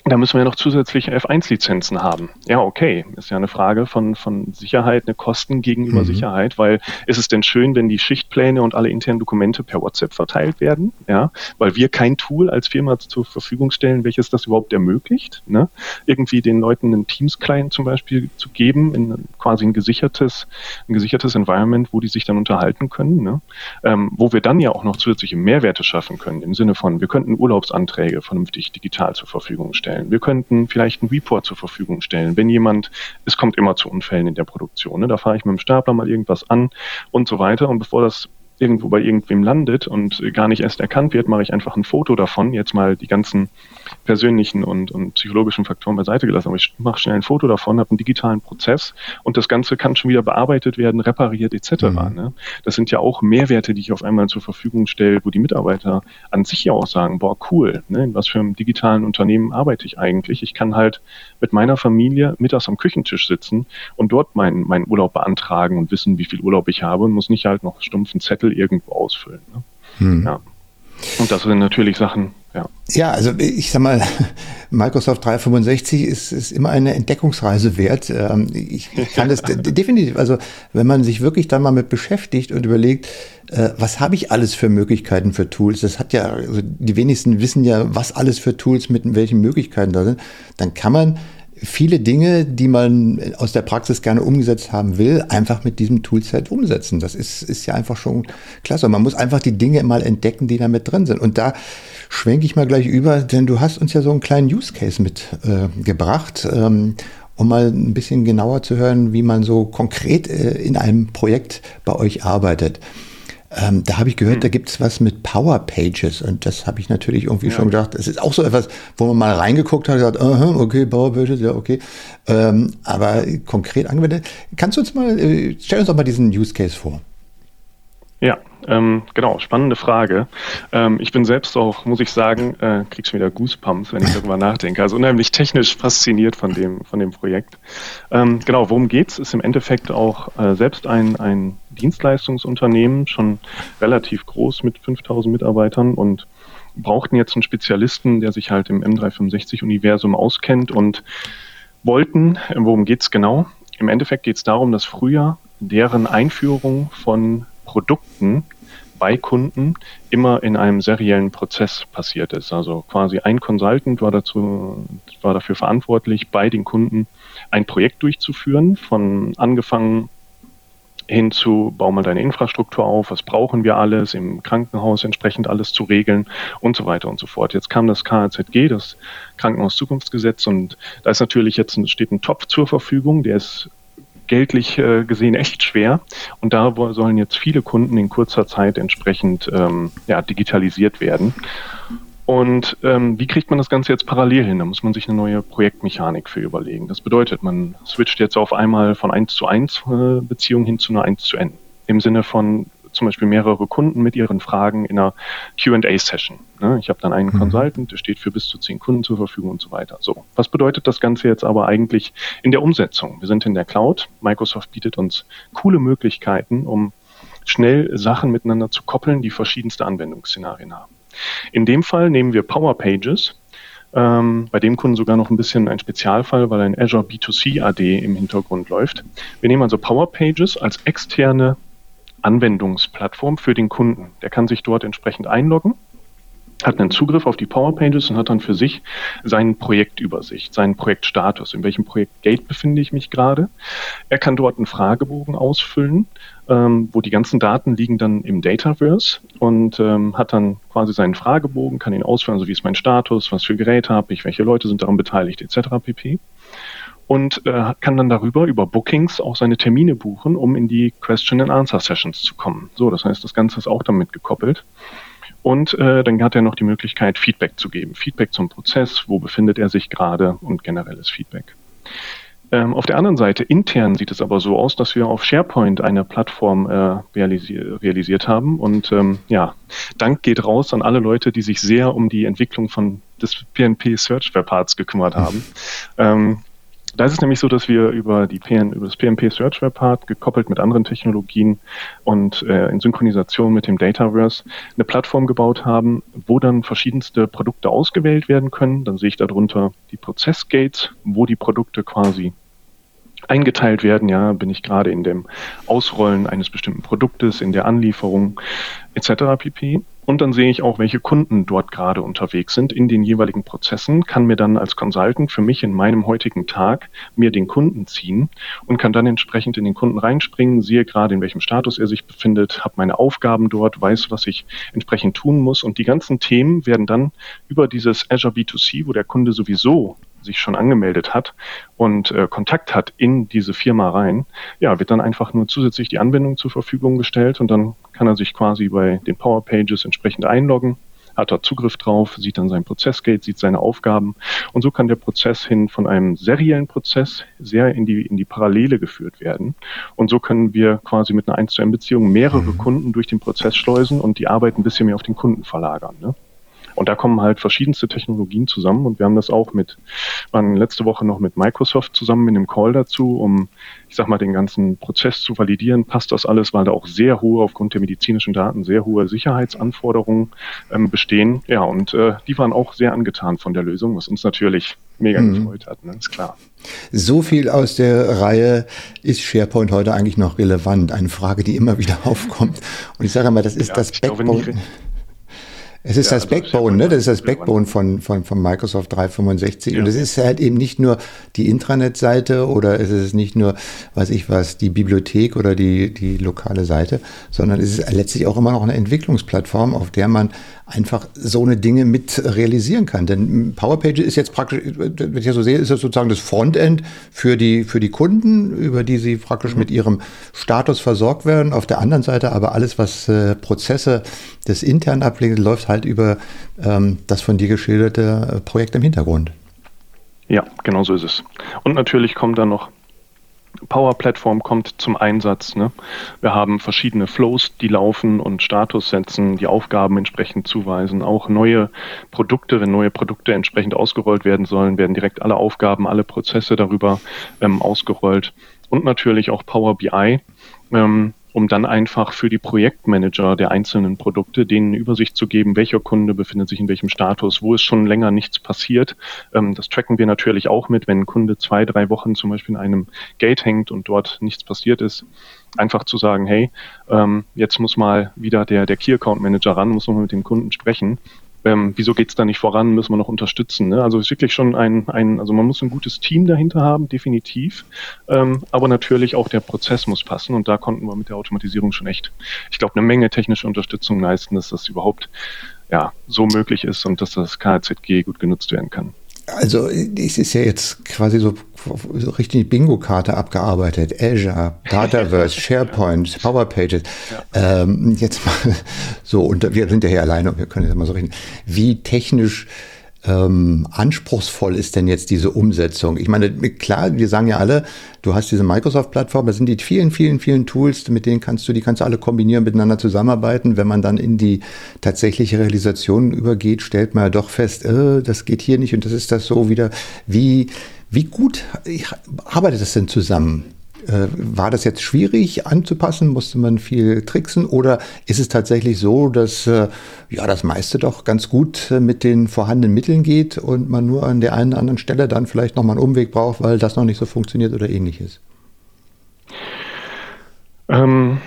Speaker 3: da müssen wir ja noch zusätzliche F1-Lizenzen haben. Ja, okay. Ist ja eine Frage von, von Sicherheit, eine Kosten gegenüber mhm. Sicherheit, weil ist es denn schön, wenn die Schichtpläne und alle internen Dokumente per WhatsApp verteilt werden? Ja, weil wir kein Tool als Firma zur Verfügung stellen, welches das überhaupt ermöglicht, ne? irgendwie den Leuten einen Teams-Client zum Beispiel zu geben, in quasi ein gesichertes, ein gesichertes Environment, wo die sich dann unterhalten können, ne? ähm, wo wir dann ja auch noch zusätzliche Mehrwerte schaffen können, im Sinne von, wir könnten Urlaubsanträge vernünftig digital zur Verfügung stellen stellen. Wir könnten vielleicht einen Report zur Verfügung stellen. Wenn jemand, es kommt immer zu Unfällen in der Produktion, ne? da fahre ich mit dem Stapler mal irgendwas an und so weiter. Und bevor das irgendwo bei irgendwem landet und gar nicht erst erkannt wird, mache ich einfach ein Foto davon. Jetzt mal die ganzen persönlichen und, und psychologischen Faktoren beiseite gelassen. Aber ich mache schnell ein Foto davon, habe einen digitalen Prozess und das Ganze kann schon wieder bearbeitet werden, repariert etc. Mhm. Ne? Das sind ja auch Mehrwerte, die ich auf einmal zur Verfügung stelle, wo die Mitarbeiter an sich ja auch sagen, boah, cool, ne? in was für einem digitalen Unternehmen arbeite ich eigentlich? Ich kann halt mit meiner Familie mittags am Küchentisch sitzen und dort meinen mein Urlaub beantragen und wissen, wie viel Urlaub ich habe und muss nicht halt noch stumpfen Zettel irgendwo ausfüllen. Ne? Hm. Ja. Und das sind natürlich Sachen, ja.
Speaker 1: Ja, also ich sag mal, Microsoft 365 ist, ist immer eine Entdeckungsreise wert. Ähm, ich kann das definitiv, also wenn man sich wirklich dann mal mit beschäftigt und überlegt, äh, was habe ich alles für Möglichkeiten für Tools, das hat ja, also die wenigsten wissen ja, was alles für Tools mit welchen Möglichkeiten da sind, dann kann man viele Dinge, die man aus der Praxis gerne umgesetzt haben will, einfach mit diesem Toolset umsetzen. Das ist, ist ja einfach schon klasse. Man muss einfach die Dinge mal entdecken, die da mit drin sind. Und da schwenke ich mal gleich über, denn du hast uns ja so einen kleinen Use Case mitgebracht. Äh, ähm, um mal ein bisschen genauer zu hören, wie man so konkret äh, in einem Projekt bei euch arbeitet. Ähm, da habe ich gehört, hm. da gibt es was mit Power Pages und das habe ich natürlich irgendwie ja. schon gedacht. Es ist auch so etwas, wo man mal reingeguckt hat und gesagt, uh okay, Power Pages, ja, okay. Ähm, aber konkret angewendet. Kannst du uns mal, äh, stell uns doch mal diesen Use Case vor.
Speaker 3: Ja, ähm, genau, spannende Frage. Ähm, ich bin selbst auch, muss ich sagen, äh, krieg schon wieder Goosebumps, wenn ich darüber nachdenke. Also unheimlich technisch fasziniert von dem, von dem Projekt. Ähm, genau, worum geht's? Ist im Endeffekt auch äh, selbst ein, ein Dienstleistungsunternehmen, schon relativ groß mit 5000 Mitarbeitern und brauchten jetzt einen Spezialisten, der sich halt im M365-Universum auskennt und wollten, äh, worum geht's genau? Im Endeffekt geht es darum, dass früher deren Einführung von Produkten bei Kunden immer in einem seriellen Prozess passiert ist. Also quasi ein Consultant war dazu, war dafür verantwortlich, bei den Kunden ein Projekt durchzuführen, von angefangen hin zu, bau mal deine Infrastruktur auf, was brauchen wir alles, im Krankenhaus entsprechend alles zu regeln und so weiter und so fort. Jetzt kam das KZG, das Krankenhauszukunftsgesetz, und da ist natürlich jetzt steht ein Topf zur Verfügung, der ist geldlich äh, gesehen echt schwer. Und da sollen jetzt viele Kunden in kurzer Zeit entsprechend ähm, ja, digitalisiert werden. Und ähm, wie kriegt man das Ganze jetzt parallel hin? Da muss man sich eine neue Projektmechanik für überlegen. Das bedeutet, man switcht jetzt auf einmal von 1 zu 1 äh, Beziehung hin zu einer 1 zu N. Im Sinne von, zum Beispiel mehrere Kunden mit ihren Fragen in einer QA-Session. Ne? Ich habe dann einen mhm. Consultant, der steht für bis zu zehn Kunden zur Verfügung und so weiter. So, was bedeutet das Ganze jetzt aber eigentlich in der Umsetzung? Wir sind in der Cloud. Microsoft bietet uns coole Möglichkeiten, um schnell Sachen miteinander zu koppeln, die verschiedenste Anwendungsszenarien haben. In dem Fall nehmen wir Power Pages, ähm, bei dem Kunden sogar noch ein bisschen ein Spezialfall, weil ein Azure B2C AD im Hintergrund läuft. Wir nehmen also Power Pages als externe Anwendungsplattform für den Kunden. Der kann sich dort entsprechend einloggen, hat einen Zugriff auf die Power Pages und hat dann für sich seinen Projektübersicht, seinen Projektstatus, in welchem Projektgate befinde ich mich gerade. Er kann dort einen Fragebogen ausfüllen, ähm, wo die ganzen Daten liegen dann im Dataverse und ähm, hat dann quasi seinen Fragebogen, kann ihn ausfüllen, so wie ist mein Status, was für Geräte habe ich, welche Leute sind daran beteiligt, etc. pp und äh, kann dann darüber über Bookings auch seine Termine buchen, um in die Question and Answer Sessions zu kommen. So, das heißt, das Ganze ist auch damit gekoppelt. Und äh, dann hat er noch die Möglichkeit, Feedback zu geben. Feedback zum Prozess, wo befindet er sich gerade und generelles Feedback. Ähm, auf der anderen Seite, intern sieht es aber so aus, dass wir auf SharePoint eine Plattform äh, realisi realisiert haben. Und ähm, ja, Dank geht raus an alle Leute, die sich sehr um die Entwicklung von des PNP Search Web Parts gekümmert haben. Ähm, Da ist es nämlich so, dass wir über, die PN, über das PMP Search Web Part gekoppelt mit anderen Technologien und äh, in Synchronisation mit dem Dataverse eine Plattform gebaut haben, wo dann verschiedenste Produkte ausgewählt werden können. Dann sehe ich darunter die Prozessgates, wo die Produkte quasi eingeteilt werden. Ja, bin ich gerade in dem Ausrollen eines bestimmten Produktes, in der Anlieferung etc. pp. Und dann sehe ich auch, welche Kunden dort gerade unterwegs sind in den jeweiligen Prozessen, kann mir dann als Consultant für mich in meinem heutigen Tag mir den Kunden ziehen und kann dann entsprechend in den Kunden reinspringen, sehe gerade, in welchem Status er sich befindet, habe meine Aufgaben dort, weiß, was ich entsprechend tun muss. Und die ganzen Themen werden dann über dieses Azure B2C, wo der Kunde sowieso sich schon angemeldet hat und äh, Kontakt hat in diese Firma rein, ja, wird dann einfach nur zusätzlich die Anwendung zur Verfügung gestellt und dann kann er sich quasi bei den Power Pages entsprechend einloggen, hat er Zugriff drauf, sieht dann sein Prozessgate, sieht seine Aufgaben und so kann der Prozess hin von einem seriellen Prozess sehr in die, in die Parallele geführt werden. Und so können wir quasi mit einer 1 zu 1 Beziehung mehrere mhm. Kunden durch den Prozess schleusen und die Arbeit ein bisschen mehr auf den Kunden verlagern. Ne? Und da kommen halt verschiedenste Technologien zusammen und wir haben das auch mit, waren letzte Woche noch mit Microsoft zusammen in einem Call dazu, um, ich sag mal, den ganzen Prozess zu validieren. Passt das alles, weil da auch sehr hohe, aufgrund der medizinischen Daten, sehr hohe Sicherheitsanforderungen ähm, bestehen. Ja, und äh, die waren auch sehr angetan von der Lösung, was uns natürlich mega mhm. gefreut hat, ne? ist klar.
Speaker 1: So viel aus der Reihe, ist SharePoint heute eigentlich noch relevant? Eine Frage, die immer wieder aufkommt. Und ich sage mal, das ist ja, das Backbone. Glaube, es ist ja, das also Backbone, ne? Das ist das Backbone von, von, von Microsoft 365. Ja. Und es ist halt eben nicht nur die Intranet-Seite oder es ist nicht nur, weiß ich was, die Bibliothek oder die, die lokale Seite, sondern es ist letztlich auch immer noch eine Entwicklungsplattform, auf der man einfach so eine Dinge mit realisieren kann. Denn PowerPage ist jetzt praktisch, wenn ich das so sehe, ist das sozusagen das Frontend für die, für die Kunden, über die sie praktisch mhm. mit ihrem Status versorgt werden. Auf der anderen Seite aber alles, was äh, Prozesse des internen ablegt, läuft halt über ähm, das von dir geschilderte äh, Projekt im Hintergrund.
Speaker 3: Ja, genau so ist es. Und natürlich kommen da noch Power Platform kommt zum Einsatz. Ne? Wir haben verschiedene Flows, die laufen und Status setzen, die Aufgaben entsprechend zuweisen. Auch neue Produkte, wenn neue Produkte entsprechend ausgerollt werden sollen, werden direkt alle Aufgaben, alle Prozesse darüber ähm, ausgerollt. Und natürlich auch Power BI. Ähm, um dann einfach für die Projektmanager der einzelnen Produkte denen Übersicht zu geben, welcher Kunde befindet sich in welchem Status, wo ist schon länger nichts passiert. Ähm, das tracken wir natürlich auch mit, wenn ein Kunde zwei, drei Wochen zum Beispiel in einem Gate hängt und dort nichts passiert ist. Einfach zu sagen, hey, ähm, jetzt muss mal wieder der, der Key Account Manager ran, muss man mit dem Kunden sprechen ähm, wieso geht's da nicht voran, müssen wir noch unterstützen. Ne? Also es ist wirklich schon ein, ein, also man muss ein gutes Team dahinter haben, definitiv. Ähm, aber natürlich auch der Prozess muss passen und da konnten wir mit der Automatisierung schon echt, ich glaube, eine Menge technische Unterstützung leisten, dass das überhaupt ja, so möglich ist und dass das KZG gut genutzt werden kann.
Speaker 1: Also es ist ja jetzt quasi so, so richtig Bingo-Karte abgearbeitet. Azure, Dataverse, SharePoint, PowerPages. Ja. Ähm, jetzt mal so, und wir sind ja hier alleine und wir können jetzt mal so reden. Wie technisch ähm, anspruchsvoll ist denn jetzt diese Umsetzung? Ich meine, klar, wir sagen ja alle, du hast diese Microsoft-Plattform, das sind die vielen, vielen, vielen Tools, mit denen kannst du, die kannst du alle kombinieren, miteinander zusammenarbeiten. Wenn man dann in die tatsächliche Realisation übergeht, stellt man ja doch fest, äh, das geht hier nicht und das ist das so wieder. Wie, wie gut arbeitet das denn zusammen? Äh, war das jetzt schwierig anzupassen? Musste man viel tricksen? Oder ist es tatsächlich so, dass äh, ja das meiste doch ganz gut äh, mit den vorhandenen Mitteln geht und man nur an der einen oder anderen Stelle dann vielleicht nochmal einen Umweg braucht, weil das noch nicht so funktioniert oder ähnliches?
Speaker 3: Ähm,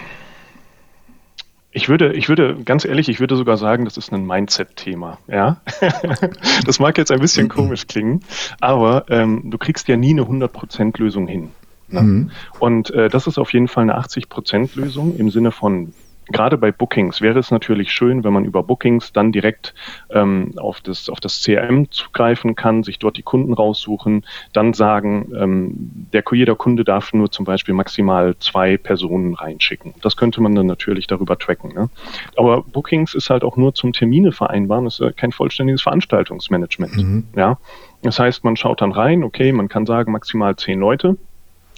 Speaker 3: ich würde, ich würde, ganz ehrlich, ich würde sogar sagen, das ist ein Mindset-Thema. Ja, das mag jetzt ein bisschen komisch klingen, aber ähm, du kriegst ja nie eine 100% Lösung hin. Ne? Mhm. Und äh, das ist auf jeden Fall eine 80-Prozent-Lösung im Sinne von gerade bei Bookings wäre es natürlich schön, wenn man über Bookings dann direkt ähm, auf, das, auf das CRM zugreifen kann, sich dort die Kunden raussuchen, dann sagen, ähm, der, jeder Kunde darf nur zum Beispiel maximal zwei Personen reinschicken. Das könnte man dann natürlich darüber tracken. Ne? Aber Bookings ist halt auch nur zum Termine vereinbaren, ist kein vollständiges Veranstaltungsmanagement. Mhm. Ja? Das heißt, man schaut dann rein, okay, man kann sagen maximal zehn Leute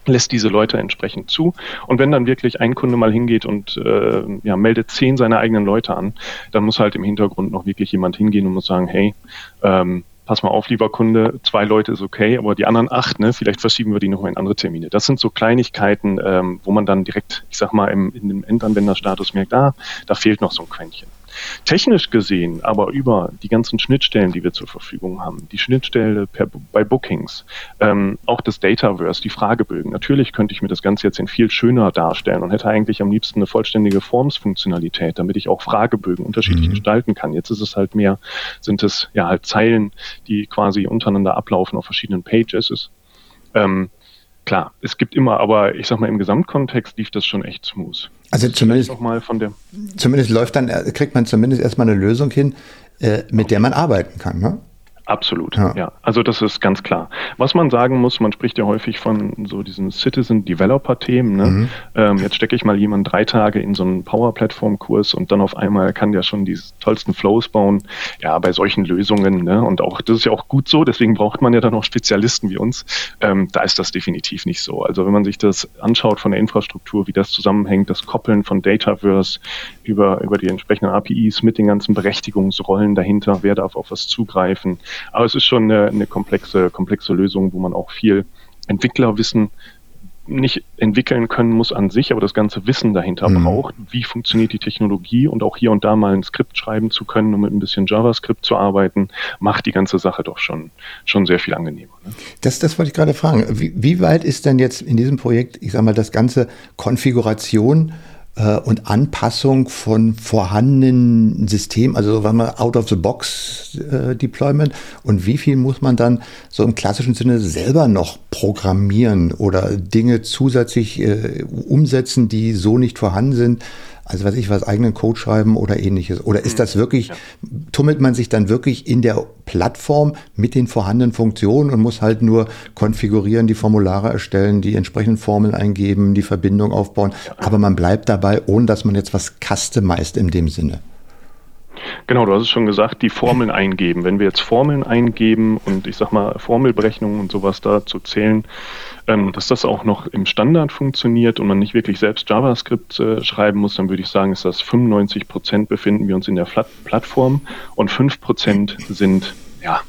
Speaker 3: lässt diese Leute entsprechend zu. Und wenn dann wirklich ein Kunde mal hingeht und äh, ja, meldet zehn seiner eigenen Leute an, dann muss halt im Hintergrund noch wirklich jemand hingehen und muss sagen, hey, ähm, pass mal auf, lieber Kunde, zwei Leute ist okay, aber die anderen acht, ne, vielleicht verschieben wir die nochmal in andere Termine. Das sind so Kleinigkeiten, ähm, wo man dann direkt, ich sag mal, im, in dem Endanwenderstatus merkt, ah, da fehlt noch so ein Quäntchen. Technisch gesehen, aber über die ganzen Schnittstellen, die wir zur Verfügung haben, die Schnittstelle per, bei Bookings, ähm, auch das Dataverse, die Fragebögen. Natürlich könnte ich mir das Ganze jetzt in viel schöner darstellen und hätte eigentlich am liebsten eine vollständige Forms-Funktionalität, damit ich auch Fragebögen unterschiedlich mhm. gestalten kann. Jetzt ist es halt mehr, sind es ja halt Zeilen, die quasi untereinander ablaufen auf verschiedenen Pages. Ist, ähm, klar, es gibt immer, aber ich sag mal, im Gesamtkontext lief das schon echt smooth.
Speaker 1: Also zumindest, mal von dem zumindest läuft dann, äh, kriegt man zumindest erstmal eine Lösung hin, äh, mit der man arbeiten kann. Ne?
Speaker 3: Absolut, ja. ja. Also das ist ganz klar. Was man sagen muss, man spricht ja häufig von so diesen Citizen-Developer-Themen. Ne? Mhm. Ähm, jetzt stecke ich mal jemanden drei Tage in so einen Power-Plattform-Kurs und dann auf einmal kann der schon die tollsten Flows bauen. Ja, bei solchen Lösungen. Ne? Und auch das ist ja auch gut so. Deswegen braucht man ja dann auch Spezialisten wie uns. Ähm, da ist das definitiv nicht so. Also wenn man sich das anschaut von der Infrastruktur, wie das zusammenhängt, das Koppeln von Dataverse über über die entsprechenden APIs mit den ganzen Berechtigungsrollen dahinter, wer darf auf was zugreifen aber es ist schon eine, eine komplexe, komplexe Lösung, wo man auch viel Entwicklerwissen nicht entwickeln können muss an sich, aber das ganze Wissen dahinter mhm. braucht. Wie funktioniert die Technologie und auch hier und da mal ein Skript schreiben zu können, um mit ein bisschen JavaScript zu arbeiten, macht die ganze Sache doch schon, schon sehr viel angenehmer. Ne?
Speaker 1: Das, das wollte ich gerade fragen. Wie, wie weit ist denn jetzt in diesem Projekt, ich sag mal, das ganze Konfiguration und Anpassung von vorhandenen Systemen, also wenn man Out-of-the-Box-Deployment äh, und wie viel muss man dann so im klassischen Sinne selber noch programmieren oder Dinge zusätzlich äh, umsetzen, die so nicht vorhanden sind, also weiß ich was, eigenen Code schreiben oder ähnliches? Oder ist mhm. das wirklich, ja. tummelt man sich dann wirklich in der Plattform mit den vorhandenen Funktionen und muss halt nur konfigurieren, die Formulare erstellen, die entsprechenden Formeln eingeben, die Verbindung aufbauen, aber man bleibt dabei, ohne dass man jetzt was customized in dem Sinne?
Speaker 3: Genau, du hast es schon gesagt, die Formeln eingeben. Wenn wir jetzt Formeln eingeben und ich sag mal Formelberechnungen und sowas da zu zählen, ähm, dass das auch noch im Standard funktioniert und man nicht wirklich selbst JavaScript äh, schreiben muss, dann würde ich sagen, ist das 95 Prozent befinden wir uns in der Plattform und 5 Prozent sind ja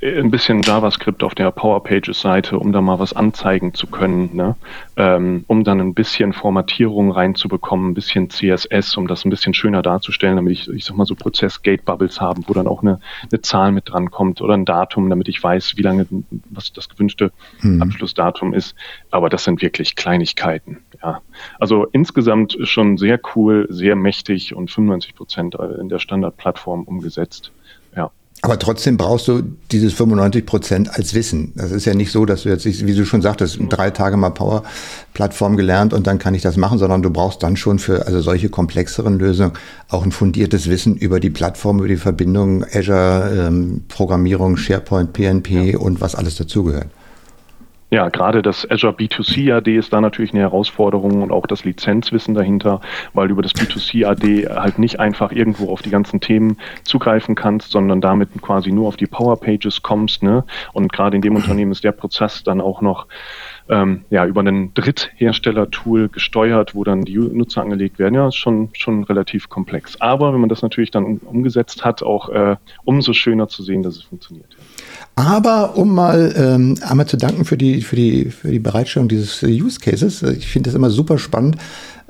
Speaker 3: ein bisschen JavaScript auf der Power Pages Seite, um da mal was anzeigen zu können, ne? ähm, um dann ein bisschen Formatierung reinzubekommen, ein bisschen CSS, um das ein bisschen schöner darzustellen, damit ich, ich sag mal so Prozess-Gate-Bubbles haben, wo dann auch eine, eine Zahl mit dran kommt oder ein Datum, damit ich weiß, wie lange, was das gewünschte mhm. Abschlussdatum ist. Aber das sind wirklich Kleinigkeiten. Ja, also insgesamt schon sehr cool, sehr mächtig und 95 Prozent in der Standardplattform umgesetzt.
Speaker 1: Aber trotzdem brauchst du dieses 95 Prozent als Wissen. Das ist ja nicht so, dass du jetzt, wie du schon sagtest, drei Tage mal Power-Plattform gelernt und dann kann ich das machen, sondern du brauchst dann schon für also solche komplexeren Lösungen auch ein fundiertes Wissen über die Plattform, über die Verbindung Azure, ähm, Programmierung, SharePoint, PNP ja. und was alles dazugehört.
Speaker 3: Ja, gerade das Azure B2C AD ist da natürlich eine Herausforderung und auch das Lizenzwissen dahinter, weil du über das B2C AD halt nicht einfach irgendwo auf die ganzen Themen zugreifen kannst, sondern damit quasi nur auf die Power Pages kommst. Ne? Und gerade in dem Unternehmen ist der Prozess dann auch noch ähm, ja, über einen Dritthersteller-Tool gesteuert, wo dann die Nutzer angelegt werden. Ja, ist schon, schon relativ komplex. Aber wenn man das natürlich dann um, umgesetzt hat, auch äh, umso schöner zu sehen, dass es funktioniert.
Speaker 1: Aber um mal ähm, einmal zu danken für die, für, die, für die Bereitstellung dieses äh, Use Cases. Ich finde das immer super spannend,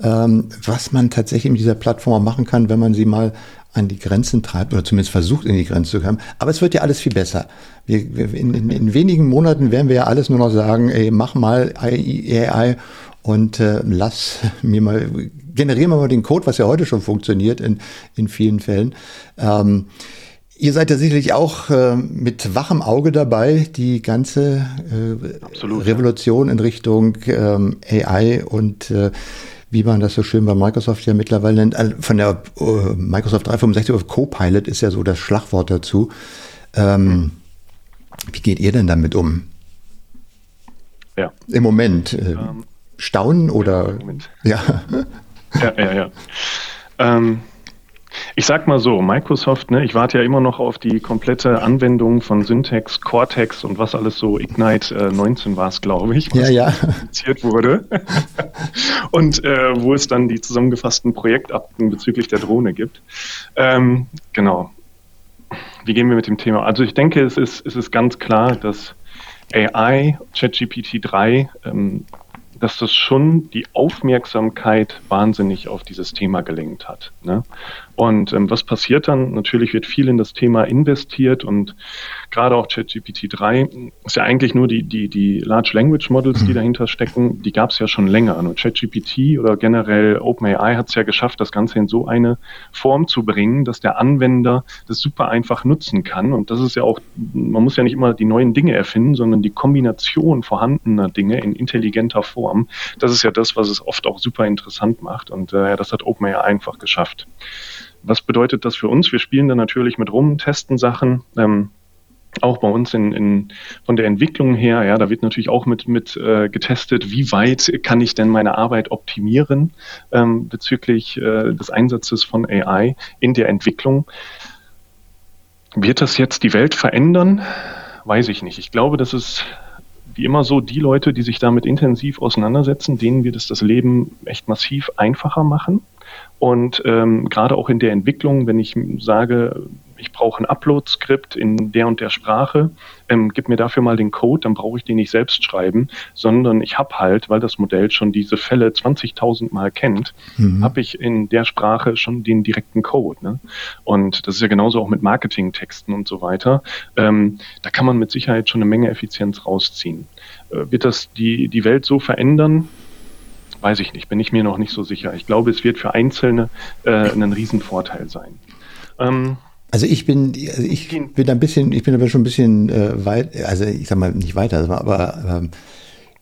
Speaker 1: ähm, was man tatsächlich mit dieser Plattform machen kann, wenn man sie mal an die Grenzen treibt oder zumindest versucht, in die Grenzen zu kommen. Aber es wird ja alles viel besser. Wir, wir in, in, in, wenigen Monaten werden wir ja alles nur noch sagen, ey, mach mal AI und äh, lass mir mal, generieren wir mal den Code, was ja heute schon funktioniert in, in vielen Fällen. Ähm, Ihr seid ja sicherlich auch äh, mit wachem Auge dabei, die ganze äh, Revolution in Richtung ähm, AI und äh, wie man das so schön bei Microsoft ja mittlerweile nennt, von der uh, Microsoft 365 auf Copilot ist ja so das Schlagwort dazu. Ähm, wie geht ihr denn damit um? Ja. Im Moment. Äh, ähm, staunen oder? Moment.
Speaker 3: Ja. Ja, ja, ja. Ähm, ich sag mal so, Microsoft, ne, ich warte ja immer noch auf die komplette Anwendung von Syntax, Cortex und was alles so Ignite äh, 19 war es, glaube ich,
Speaker 1: was ja,
Speaker 3: ja. wurde. und äh, wo es dann die zusammengefassten Projektakten bezüglich der Drohne gibt. Ähm, genau. wie gehen wir mit dem Thema? Also ich denke, es ist, es ist ganz klar, dass AI, ChatGPT 3, ähm, dass das schon die Aufmerksamkeit wahnsinnig auf dieses Thema gelenkt hat. Ne? Und ähm, was passiert dann? Natürlich wird viel in das Thema investiert und gerade auch ChatGPT 3 ist ja eigentlich nur die, die, die Large Language Models, die mhm. dahinter stecken, die gab es ja schon länger. Und ChatGPT oder generell OpenAI hat es ja geschafft, das Ganze in so eine Form zu bringen, dass der Anwender das super einfach nutzen kann. Und das ist ja auch, man muss ja nicht immer die neuen Dinge erfinden, sondern die Kombination vorhandener Dinge in intelligenter Form. Das ist ja das, was es oft auch super interessant macht. Und äh, das hat OpenAI einfach geschafft. Was bedeutet das für uns? Wir spielen da natürlich mit rum, testen Sachen. Ähm, auch bei uns in, in, von der Entwicklung her, ja, da wird natürlich auch mit, mit äh, getestet, wie weit kann ich denn meine Arbeit optimieren ähm, bezüglich äh, des Einsatzes von AI in der Entwicklung. Wird das jetzt die Welt verändern? Weiß ich nicht. Ich glaube, das ist wie immer so, die Leute, die sich damit intensiv auseinandersetzen, denen wird es das Leben echt massiv einfacher machen. Und ähm, gerade auch in der Entwicklung, wenn ich sage, ich brauche ein Upload-Skript in der und der Sprache, ähm, gib mir dafür mal den Code, dann brauche ich den nicht selbst schreiben, sondern ich habe halt, weil das Modell schon diese Fälle 20.000 Mal kennt, mhm. habe ich in der Sprache schon den direkten Code. Ne? Und das ist ja genauso auch mit Marketingtexten und so weiter. Ähm, da kann man mit Sicherheit schon eine Menge Effizienz rausziehen. Äh, wird das die, die Welt so verändern? Weiß ich nicht, bin ich mir noch nicht so sicher. Ich glaube, es wird für Einzelne äh, ein Riesenvorteil sein.
Speaker 1: Ähm, also ich bin, also ich bin ein bisschen, ich bin aber schon ein bisschen äh, weit, also ich sag mal nicht weiter, aber ähm,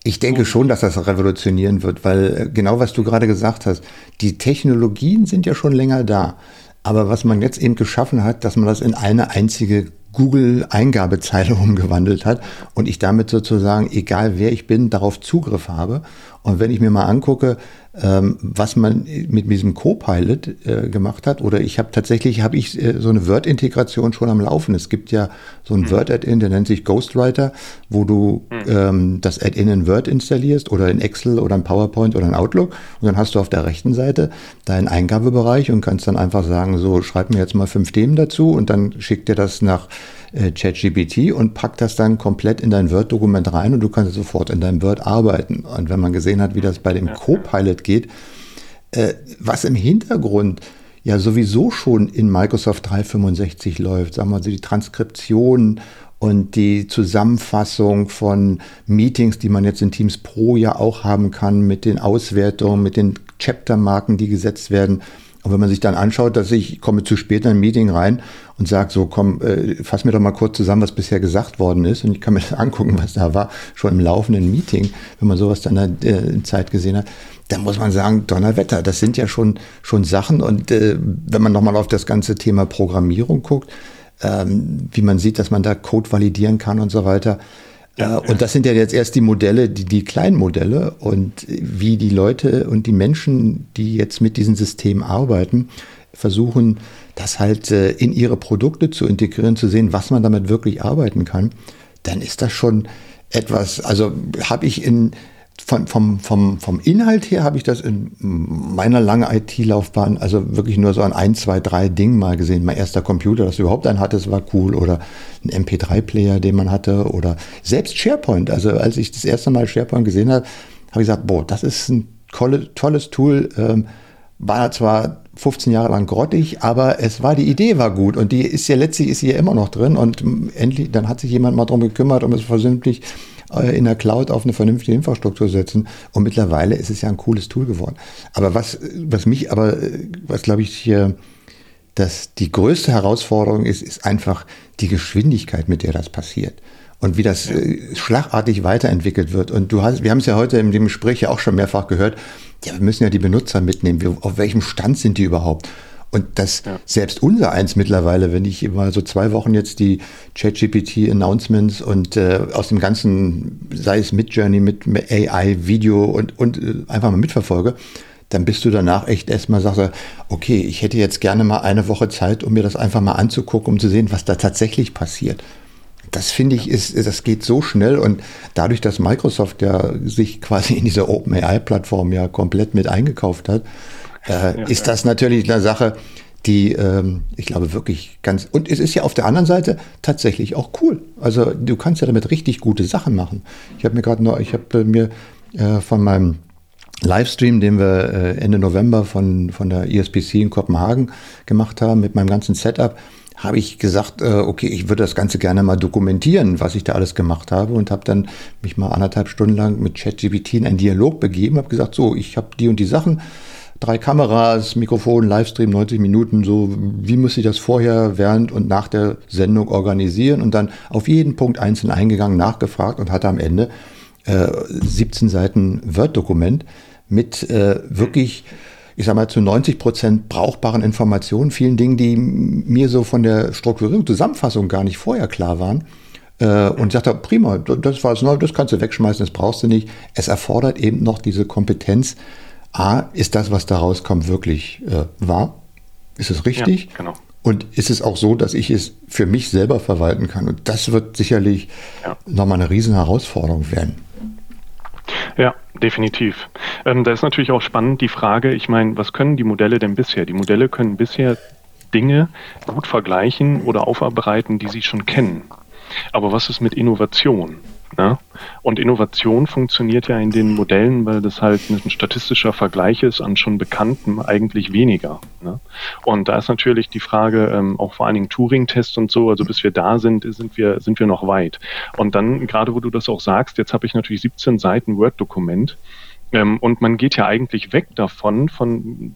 Speaker 1: ich denke schon, dass das revolutionieren wird, weil äh, genau was du gerade gesagt hast, die Technologien sind ja schon länger da. Aber was man jetzt eben geschaffen hat, dass man das in eine einzige Google-Eingabezeile umgewandelt hat und ich damit sozusagen, egal wer ich bin, darauf Zugriff habe. Und wenn ich mir mal angucke, ähm, was man mit diesem Copilot äh, gemacht hat, oder ich habe tatsächlich, habe ich äh, so eine Word-Integration schon am Laufen. Es gibt ja so ein mhm. Word-Add-in, der nennt sich Ghostwriter, wo du mhm. ähm, das Add-in in Word installierst oder in Excel oder in PowerPoint oder in Outlook und dann hast du auf der rechten Seite deinen Eingabebereich und kannst dann einfach sagen, so schreib mir jetzt mal fünf Themen dazu und dann schickt dir das nach äh, ChatGPT und packt das dann komplett in dein Word-Dokument rein und du kannst sofort in deinem Word arbeiten. Und wenn man gesehen hat, wie das bei dem Copilot geht, äh, was im Hintergrund ja sowieso schon in Microsoft 365 läuft, sagen wir mal, die Transkription und die Zusammenfassung von Meetings, die man jetzt in Teams Pro ja auch haben kann, mit den Auswertungen, mit den Chaptermarken, die gesetzt werden. Und wenn man sich dann anschaut, dass ich komme zu spät in ein Meeting rein und sage so, komm, äh, fass mir doch mal kurz zusammen, was bisher gesagt worden ist. Und ich kann mir das angucken, was da war, schon im laufenden Meeting, wenn man sowas dann äh, in Zeit gesehen hat. Dann muss man sagen, Donnerwetter, das sind ja schon, schon Sachen. Und äh, wenn man nochmal auf das ganze Thema Programmierung guckt, ähm, wie man sieht, dass man da Code validieren kann und so weiter, ja, und das sind ja jetzt erst die Modelle, die, die kleinen Modelle und wie die Leute und die Menschen, die jetzt mit diesen Systemen arbeiten, versuchen, das halt äh, in ihre Produkte zu integrieren, zu sehen, was man damit wirklich arbeiten kann, dann ist das schon etwas, also habe ich in von, vom, vom, vom Inhalt her habe ich das in meiner langen IT-Laufbahn also wirklich nur so an ein, zwei, drei Dingen mal gesehen. Mein erster Computer, dass du überhaupt einen hattest, war cool. Oder ein MP3-Player, den man hatte. Oder selbst SharePoint. Also als ich das erste Mal SharePoint gesehen habe, habe ich gesagt, boah, das ist ein tolle, tolles Tool. Ähm, war zwar 15 Jahre lang grottig, aber es war, die Idee war gut und die ist ja letztlich ist sie ja immer noch drin und endlich, dann hat sich jemand mal drum gekümmert, um es versündlich äh, in der Cloud auf eine vernünftige Infrastruktur setzen. Und mittlerweile ist es ja ein cooles Tool geworden. Aber was, was mich aber, was glaube ich hier, dass die größte Herausforderung ist, ist einfach die Geschwindigkeit, mit der das passiert. Und wie das äh, schlagartig weiterentwickelt wird. Und du hast, wir haben es ja heute in dem Gespräch ja auch schon mehrfach gehört, ja, wir müssen ja die Benutzer mitnehmen. Wir, auf welchem Stand sind die überhaupt? Und das ja. selbst unser eins mittlerweile, wenn ich mal so zwei Wochen jetzt die ChatGPT-Announcements und äh, aus dem ganzen, sei es mit Journey, mit AI, Video und, und äh, einfach mal mitverfolge, dann bist du danach echt erstmal sagst, okay, ich hätte jetzt gerne mal eine Woche Zeit, um mir das einfach mal anzugucken, um zu sehen, was da tatsächlich passiert. Das finde ich, ist, das geht so schnell und dadurch, dass Microsoft ja sich quasi in diese OpenAI-Plattform ja komplett mit eingekauft hat, äh, ja, ist das natürlich eine Sache, die, ähm, ich glaube, wirklich ganz. Und es ist ja auf der anderen Seite tatsächlich auch cool. Also du kannst ja damit richtig gute Sachen machen. Ich habe mir gerade noch, ich habe mir äh, von meinem Livestream, den wir äh, Ende November von, von der ESPC in Kopenhagen gemacht haben, mit meinem ganzen Setup, habe ich gesagt, äh, okay, ich würde das Ganze gerne mal dokumentieren, was ich da alles gemacht habe und habe dann mich mal anderthalb Stunden lang mit ChatGPT in einen Dialog begeben, habe gesagt, so, ich habe die und die Sachen, drei Kameras, Mikrofon, Livestream, 90 Minuten, so, wie muss ich das vorher, während und nach der Sendung organisieren? Und dann auf jeden Punkt einzeln eingegangen, nachgefragt und hatte am Ende äh, 17 Seiten Word-Dokument mit äh, wirklich ich sage mal, zu 90 Prozent brauchbaren Informationen, vielen Dingen, die mir so von der Strukturierung, Zusammenfassung gar nicht vorher klar waren. Äh, und sagte, prima, das war es neu, das kannst du wegschmeißen, das brauchst du nicht. Es erfordert eben noch diese Kompetenz. A, ist das, was da rauskommt, wirklich äh, wahr? Ist es richtig? Ja, genau. Und ist es auch so, dass ich es für mich selber verwalten kann? Und das wird sicherlich ja. nochmal eine riesen Herausforderung werden.
Speaker 3: Ja, definitiv. Ähm, da ist natürlich auch spannend die Frage, ich meine, was können die Modelle denn bisher? Die Modelle können bisher Dinge gut vergleichen oder aufarbeiten, die sie schon kennen. Aber was ist mit Innovation? Ne? Und Innovation funktioniert ja in den Modellen, weil das halt ein statistischer Vergleich ist an schon Bekannten eigentlich weniger. Ne? Und da ist natürlich die Frage, ähm, auch vor allen Dingen Turing-Tests und so, also bis wir da sind, sind wir, sind wir noch weit. Und dann, gerade wo du das auch sagst, jetzt habe ich natürlich 17 Seiten Word-Dokument. Ähm, und man geht ja eigentlich weg davon, von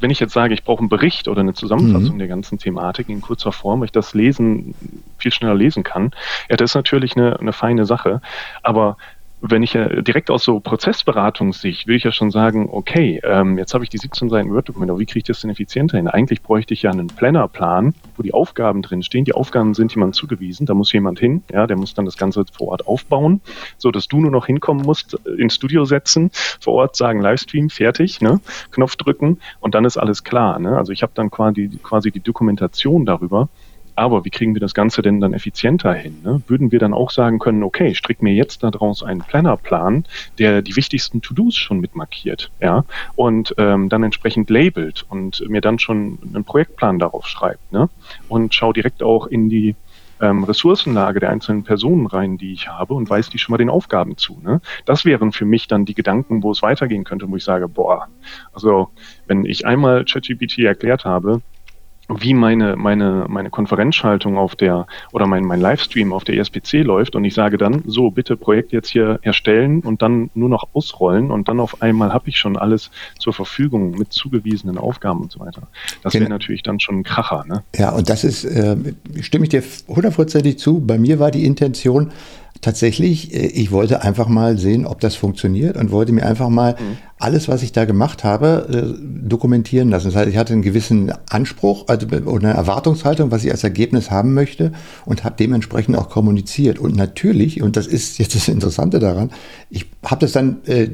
Speaker 3: wenn ich jetzt sage, ich brauche einen Bericht oder eine Zusammenfassung mhm. der ganzen Thematik in kurzer Form, weil ich das Lesen viel schneller lesen kann, ja, das ist natürlich eine, eine feine Sache. Aber wenn ich ja direkt aus so Prozessberatungssicht will ich ja schon sagen, okay, ähm, jetzt habe ich die 17 Seiten Word-Dokumente, aber wie kriege ich das denn effizienter hin? Eigentlich bräuchte ich ja einen Plannerplan, wo die Aufgaben drin stehen. Die Aufgaben sind jemand zugewiesen, da muss jemand hin, ja, der muss dann das Ganze vor Ort aufbauen, so dass du nur noch hinkommen musst, äh, ins Studio setzen, vor Ort sagen Livestream, fertig, ne, Knopf drücken und dann ist alles klar. Ne? Also ich habe dann quasi, quasi die Dokumentation darüber aber wie kriegen wir das Ganze denn dann effizienter hin? Ne? Würden wir dann auch sagen können, okay, strick mir jetzt daraus einen Plannerplan, der die wichtigsten To-Dos schon mitmarkiert, ja, und ähm, dann entsprechend labelt und mir dann schon einen Projektplan darauf schreibt, ne? Und schau direkt auch in die ähm, Ressourcenlage der einzelnen Personen rein, die ich habe und weist die schon mal den Aufgaben zu. Ne? Das wären für mich dann die Gedanken, wo es weitergehen könnte, wo ich sage, boah, also wenn ich einmal ChatGPT erklärt habe, wie meine, meine, meine Konferenzschaltung auf der oder mein, mein Livestream auf der ESPC läuft und ich sage dann, so bitte Projekt jetzt hier erstellen und dann nur noch ausrollen und dann auf einmal habe ich schon alles zur Verfügung mit zugewiesenen Aufgaben und so weiter. Das wäre genau. natürlich dann schon ein Kracher. Ne?
Speaker 1: Ja, und das ist, äh, stimme ich dir hundertprozentig zu. Bei mir war die Intention, tatsächlich, äh, ich wollte einfach mal sehen, ob das funktioniert und wollte mir einfach mal mhm. alles, was ich da gemacht habe, äh, dokumentieren lassen. Das heißt, ich hatte einen gewissen Anspruch also eine Erwartungshaltung, was ich als Ergebnis haben möchte und habe dementsprechend auch kommuniziert. Und natürlich, und das ist jetzt das Interessante daran, ich habe das dann äh,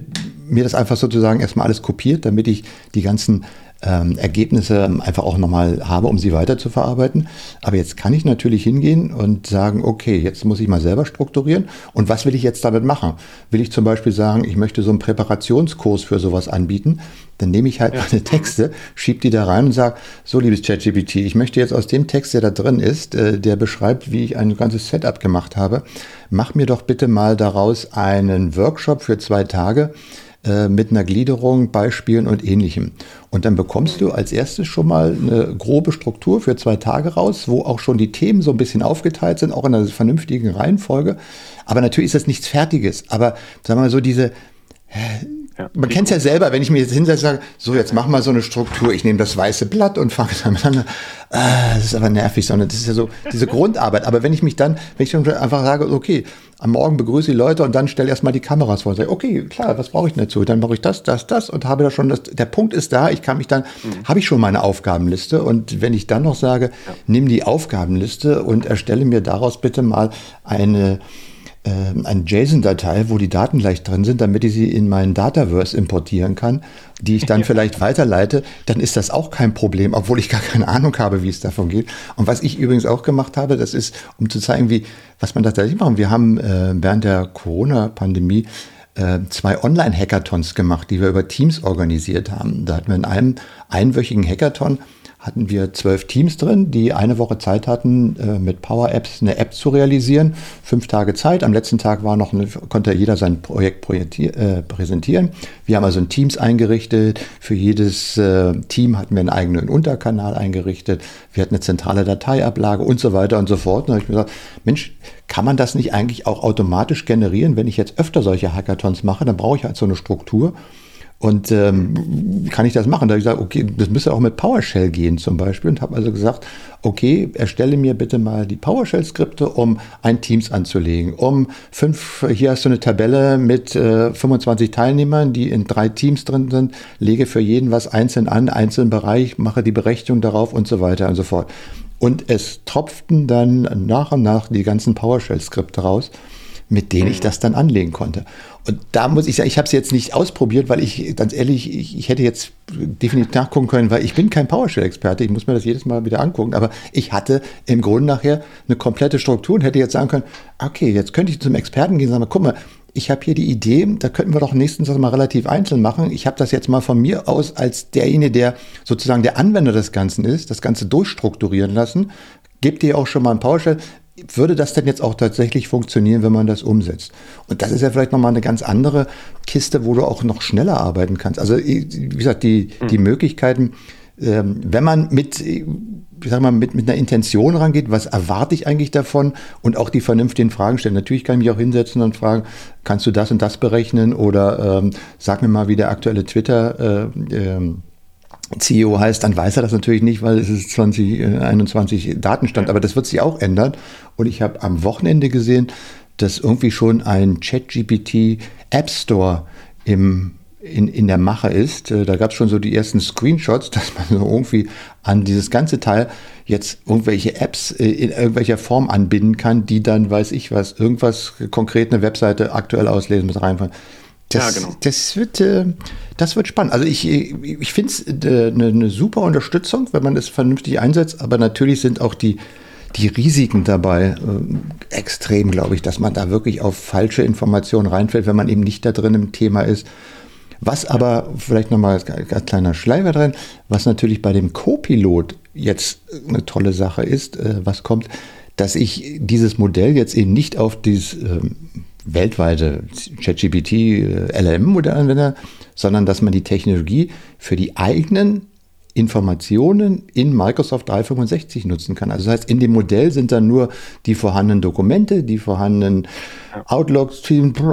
Speaker 1: mir das einfach sozusagen erstmal alles kopiert, damit ich die ganzen ähm, Ergebnisse einfach auch nochmal habe, um sie weiter zu verarbeiten. Aber jetzt kann ich natürlich hingehen und sagen, okay, jetzt muss ich mal selber strukturieren. Und was will ich jetzt damit machen? Will ich zum Beispiel sagen, ich möchte so einen Präparationskurs für sowas anbieten? Dann nehme ich halt ja. meine Texte, schiebe die da rein und sage, so liebes ChatGPT, ich möchte jetzt aus dem Text, der da drin ist, äh, der beschreibt, wie ich ein ganzes Setup gemacht habe, mach mir doch bitte mal daraus einen Workshop für zwei Tage, äh, mit einer Gliederung, Beispielen und ähnlichem. Und dann bekommst du als erstes schon mal eine grobe Struktur für zwei Tage raus, wo auch schon die Themen so ein bisschen aufgeteilt sind, auch in einer vernünftigen Reihenfolge. Aber natürlich ist das nichts Fertiges. Aber sagen wir mal so, diese, ja. Man kennt es ja selber, wenn ich mir jetzt hinsetze und sage, so jetzt mach mal so eine Struktur, ich nehme das weiße Blatt und fange damit an. Ah, das ist aber nervig, sondern das ist ja so diese Grundarbeit. Aber wenn ich mich dann, wenn ich dann einfach sage, okay, am Morgen begrüße die Leute und dann stelle erstmal die Kameras vor und sage, okay, klar, was brauche ich dazu? Dann mache ich das, das, das und habe da schon das, der Punkt ist da, ich kann mich dann, mhm. habe ich schon meine Aufgabenliste und wenn ich dann noch sage, ja. nimm die Aufgabenliste und erstelle mir daraus bitte mal eine, eine JSON-Datei, wo die Daten gleich drin sind, damit ich sie in meinen Dataverse importieren kann, die ich dann ja. vielleicht weiterleite, dann ist das auch kein Problem, obwohl ich gar keine Ahnung habe, wie es davon geht. Und was ich übrigens auch gemacht habe, das ist, um zu zeigen, wie, was man tatsächlich machen. Wir haben äh, während der Corona-Pandemie äh, zwei Online-Hackathons gemacht, die wir über Teams organisiert haben. Da hatten wir in einem einwöchigen Hackathon hatten wir zwölf Teams drin, die eine Woche Zeit hatten, äh, mit Power Apps eine App zu realisieren. Fünf Tage Zeit. Am letzten Tag war noch eine, konnte jeder sein Projekt äh, präsentieren. Wir haben also ein Teams eingerichtet. Für jedes äh, Team hatten wir einen eigenen Unterkanal eingerichtet. Wir hatten eine zentrale Dateiablage und so weiter und so fort. Und da habe ich mir gesagt, Mensch, kann man das nicht eigentlich auch automatisch generieren? Wenn ich jetzt öfter solche Hackathons mache, dann brauche ich halt so eine Struktur. Und ähm, kann ich das machen? Da habe ich gesagt, okay, das müsste auch mit PowerShell gehen zum Beispiel. Und habe also gesagt, okay, erstelle mir bitte mal die PowerShell-Skripte, um ein Teams anzulegen. Um fünf, hier hast du eine Tabelle mit äh, 25 Teilnehmern, die in drei Teams drin sind, lege für jeden was einzeln an, einzelnen Bereich, mache die Berechnung darauf und so weiter und so fort. Und es tropften dann nach und nach die ganzen PowerShell-Skripte raus mit denen ich das dann anlegen konnte. Und da muss ich sagen, ich habe es jetzt nicht ausprobiert, weil ich, ganz ehrlich, ich, ich, hätte jetzt definitiv nachgucken können, weil ich bin kein PowerShell-Experte, ich muss mir das jedes Mal wieder angucken, aber ich hatte im Grunde nachher eine komplette Struktur und hätte jetzt sagen können, okay, jetzt könnte ich zum Experten gehen und sagen, guck mal, ich habe hier die Idee, da könnten wir doch nächstens mal relativ einzeln machen. Ich habe das jetzt mal von mir aus als derjenige, der sozusagen der Anwender des Ganzen ist, das Ganze durchstrukturieren lassen. Gebt ihr auch schon mal ein PowerShell würde das denn jetzt auch tatsächlich funktionieren, wenn man das umsetzt? Und das ist ja vielleicht nochmal eine ganz andere Kiste, wo du auch noch schneller arbeiten kannst. Also, wie gesagt, die, mhm. die Möglichkeiten, ähm, wenn man mit, ich sag mal, mit, mit einer Intention rangeht, was erwarte ich eigentlich davon und auch die vernünftigen Fragen stellen. Natürlich kann ich mich auch hinsetzen und fragen, kannst du das und das berechnen oder ähm, sag mir mal, wie der aktuelle Twitter äh, ähm, CEO heißt, dann weiß er das natürlich nicht, weil es ist 2021 Datenstand, aber das wird sich auch ändern. Und ich habe am Wochenende gesehen, dass irgendwie schon ein ChatGPT App Store im, in, in der Mache ist. Äh, da gab es schon so die ersten Screenshots, dass man so irgendwie an dieses ganze Teil jetzt irgendwelche Apps äh, in irgendwelcher Form anbinden kann, die dann, weiß ich was, irgendwas konkret eine Webseite aktuell auslesen mit reinfahren. Das, ja, genau. das, wird, äh, das wird spannend. Also ich, ich finde es äh, eine, eine super Unterstützung, wenn man es vernünftig einsetzt, aber natürlich sind auch die, die Risiken dabei äh, extrem, glaube ich, dass man da wirklich auf falsche Informationen reinfällt, wenn man eben nicht da drin im Thema ist. Was aber, vielleicht nochmal als, als kleiner Schleifer drin, was natürlich bei dem Co-Pilot jetzt eine tolle Sache ist, äh, was kommt, dass ich dieses Modell jetzt eben nicht auf dieses ähm, weltweite ChatGPT äh, LLM-Modell anwende, sondern dass man die Technologie für die eigenen Informationen in Microsoft 365 nutzen kann. Also das heißt, in dem Modell sind dann nur die vorhandenen Dokumente, die vorhandenen Outlooks,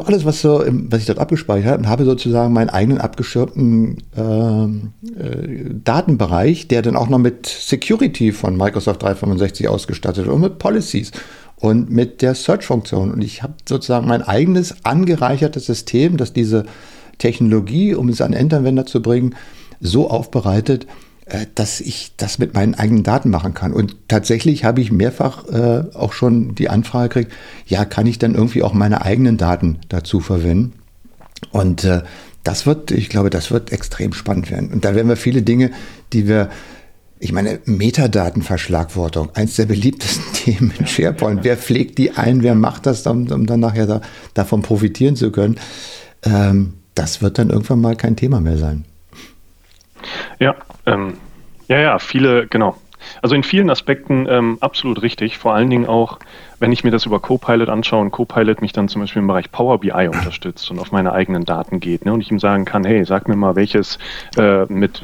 Speaker 1: alles, was, so, was ich dort abgespeichert habe, und habe sozusagen meinen eigenen abgeschirmten äh, äh, Datenbereich, der dann auch noch mit Security von Microsoft 365 ausgestattet und mit Policies und mit der Search-Funktion. Und ich habe sozusagen mein eigenes angereichertes System, das diese Technologie, um es an Endanwender zu bringen, so aufbereitet, äh, dass ich das mit meinen eigenen Daten machen kann. Und tatsächlich habe ich mehrfach äh, auch schon die Anfrage gekriegt, ja, kann ich dann irgendwie auch meine eigenen Daten dazu verwenden? Und äh, das wird, ich glaube, das wird extrem spannend werden. Und da werden wir viele Dinge, die wir ich meine, Metadatenverschlagwortung, eins der beliebtesten Themen in SharePoint. Wer pflegt die ein, wer macht das, um, um dann nachher da, davon profitieren zu können? Ähm, das wird dann irgendwann mal kein Thema mehr sein.
Speaker 3: Ja, ähm, ja, ja, viele, genau. Also in vielen Aspekten ähm, absolut richtig. Vor allen Dingen auch, wenn ich mir das über Copilot anschaue und Copilot mich dann zum Beispiel im Bereich Power BI unterstützt und auf meine eigenen Daten geht ne, und ich ihm sagen kann, hey, sag mir mal, welches äh, mit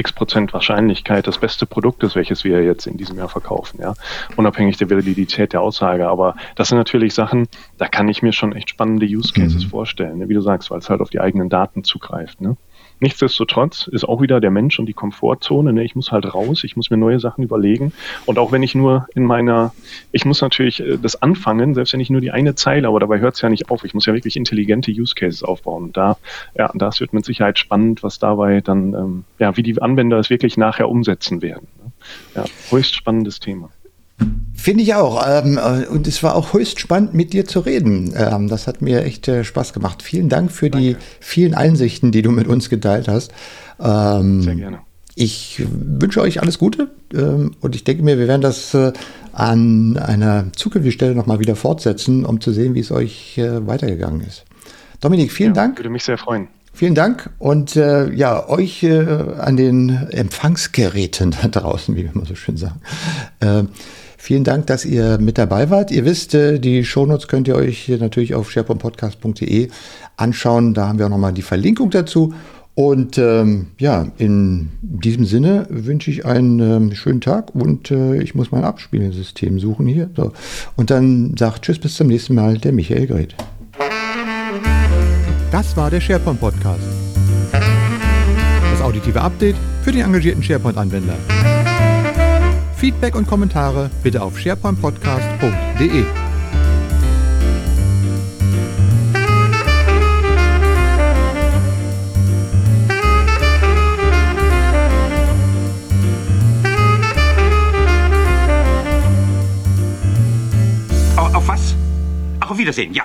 Speaker 3: x Prozent Wahrscheinlichkeit das beste Produkt ist, welches wir jetzt in diesem Jahr verkaufen, ja. Unabhängig der Validität der Aussage. Aber das sind natürlich Sachen, da kann ich mir schon echt spannende Use Cases mhm. vorstellen, ne? wie du sagst, weil es halt auf die eigenen Daten zugreift. Ne? Nichtsdestotrotz ist auch wieder der Mensch und die Komfortzone. Ne? Ich muss halt raus, ich muss mir neue Sachen überlegen. Und auch wenn ich nur in meiner, ich muss natürlich äh, das anfangen, selbst wenn ich nur die eine Zeile, aber dabei hört es ja nicht auf. Ich muss ja wirklich intelligente Use Cases aufbauen. Und da, ja, das wird mit Sicherheit spannend, was dabei dann, ähm, ja, wie die Anwender es wirklich nachher umsetzen werden. Ne? Ja, höchst spannendes Thema.
Speaker 1: Finde ich auch. Ähm, äh, und es war auch höchst spannend, mit dir zu reden. Ähm, das hat mir echt äh, Spaß gemacht. Vielen Dank für Danke. die vielen Einsichten, die du mit uns geteilt hast. Ähm, Sehr gerne. Ich wünsche euch alles Gute und ich denke mir, wir werden das äh, an einer zukünftigen Stelle nochmal wieder fortsetzen, um zu sehen, wie es euch weitergegangen ist. Dominik, vielen ja, Dank.
Speaker 3: Würde mich sehr freuen.
Speaker 1: Vielen Dank und äh, ja, euch äh, an den Empfangsgeräten da draußen, wie wir immer so schön sagen. Äh, vielen Dank, dass ihr mit dabei wart. Ihr wisst, äh, die Shownotes könnt ihr euch natürlich auf sharepointpodcast.de anschauen. Da haben wir auch nochmal die Verlinkung dazu. Und ähm, ja, in diesem Sinne wünsche ich einen ähm, schönen Tag und äh, ich muss mein Abspielsystem suchen hier. So. Und dann sagt Tschüss, bis zum nächsten Mal, der Michael Gret.
Speaker 2: Das war der SharePoint Podcast. Das auditive Update für die engagierten SharePoint-Anwender. Feedback und Kommentare bitte auf sharepointpodcast.de.
Speaker 4: Auf, was? Auf Wiedersehen, ja.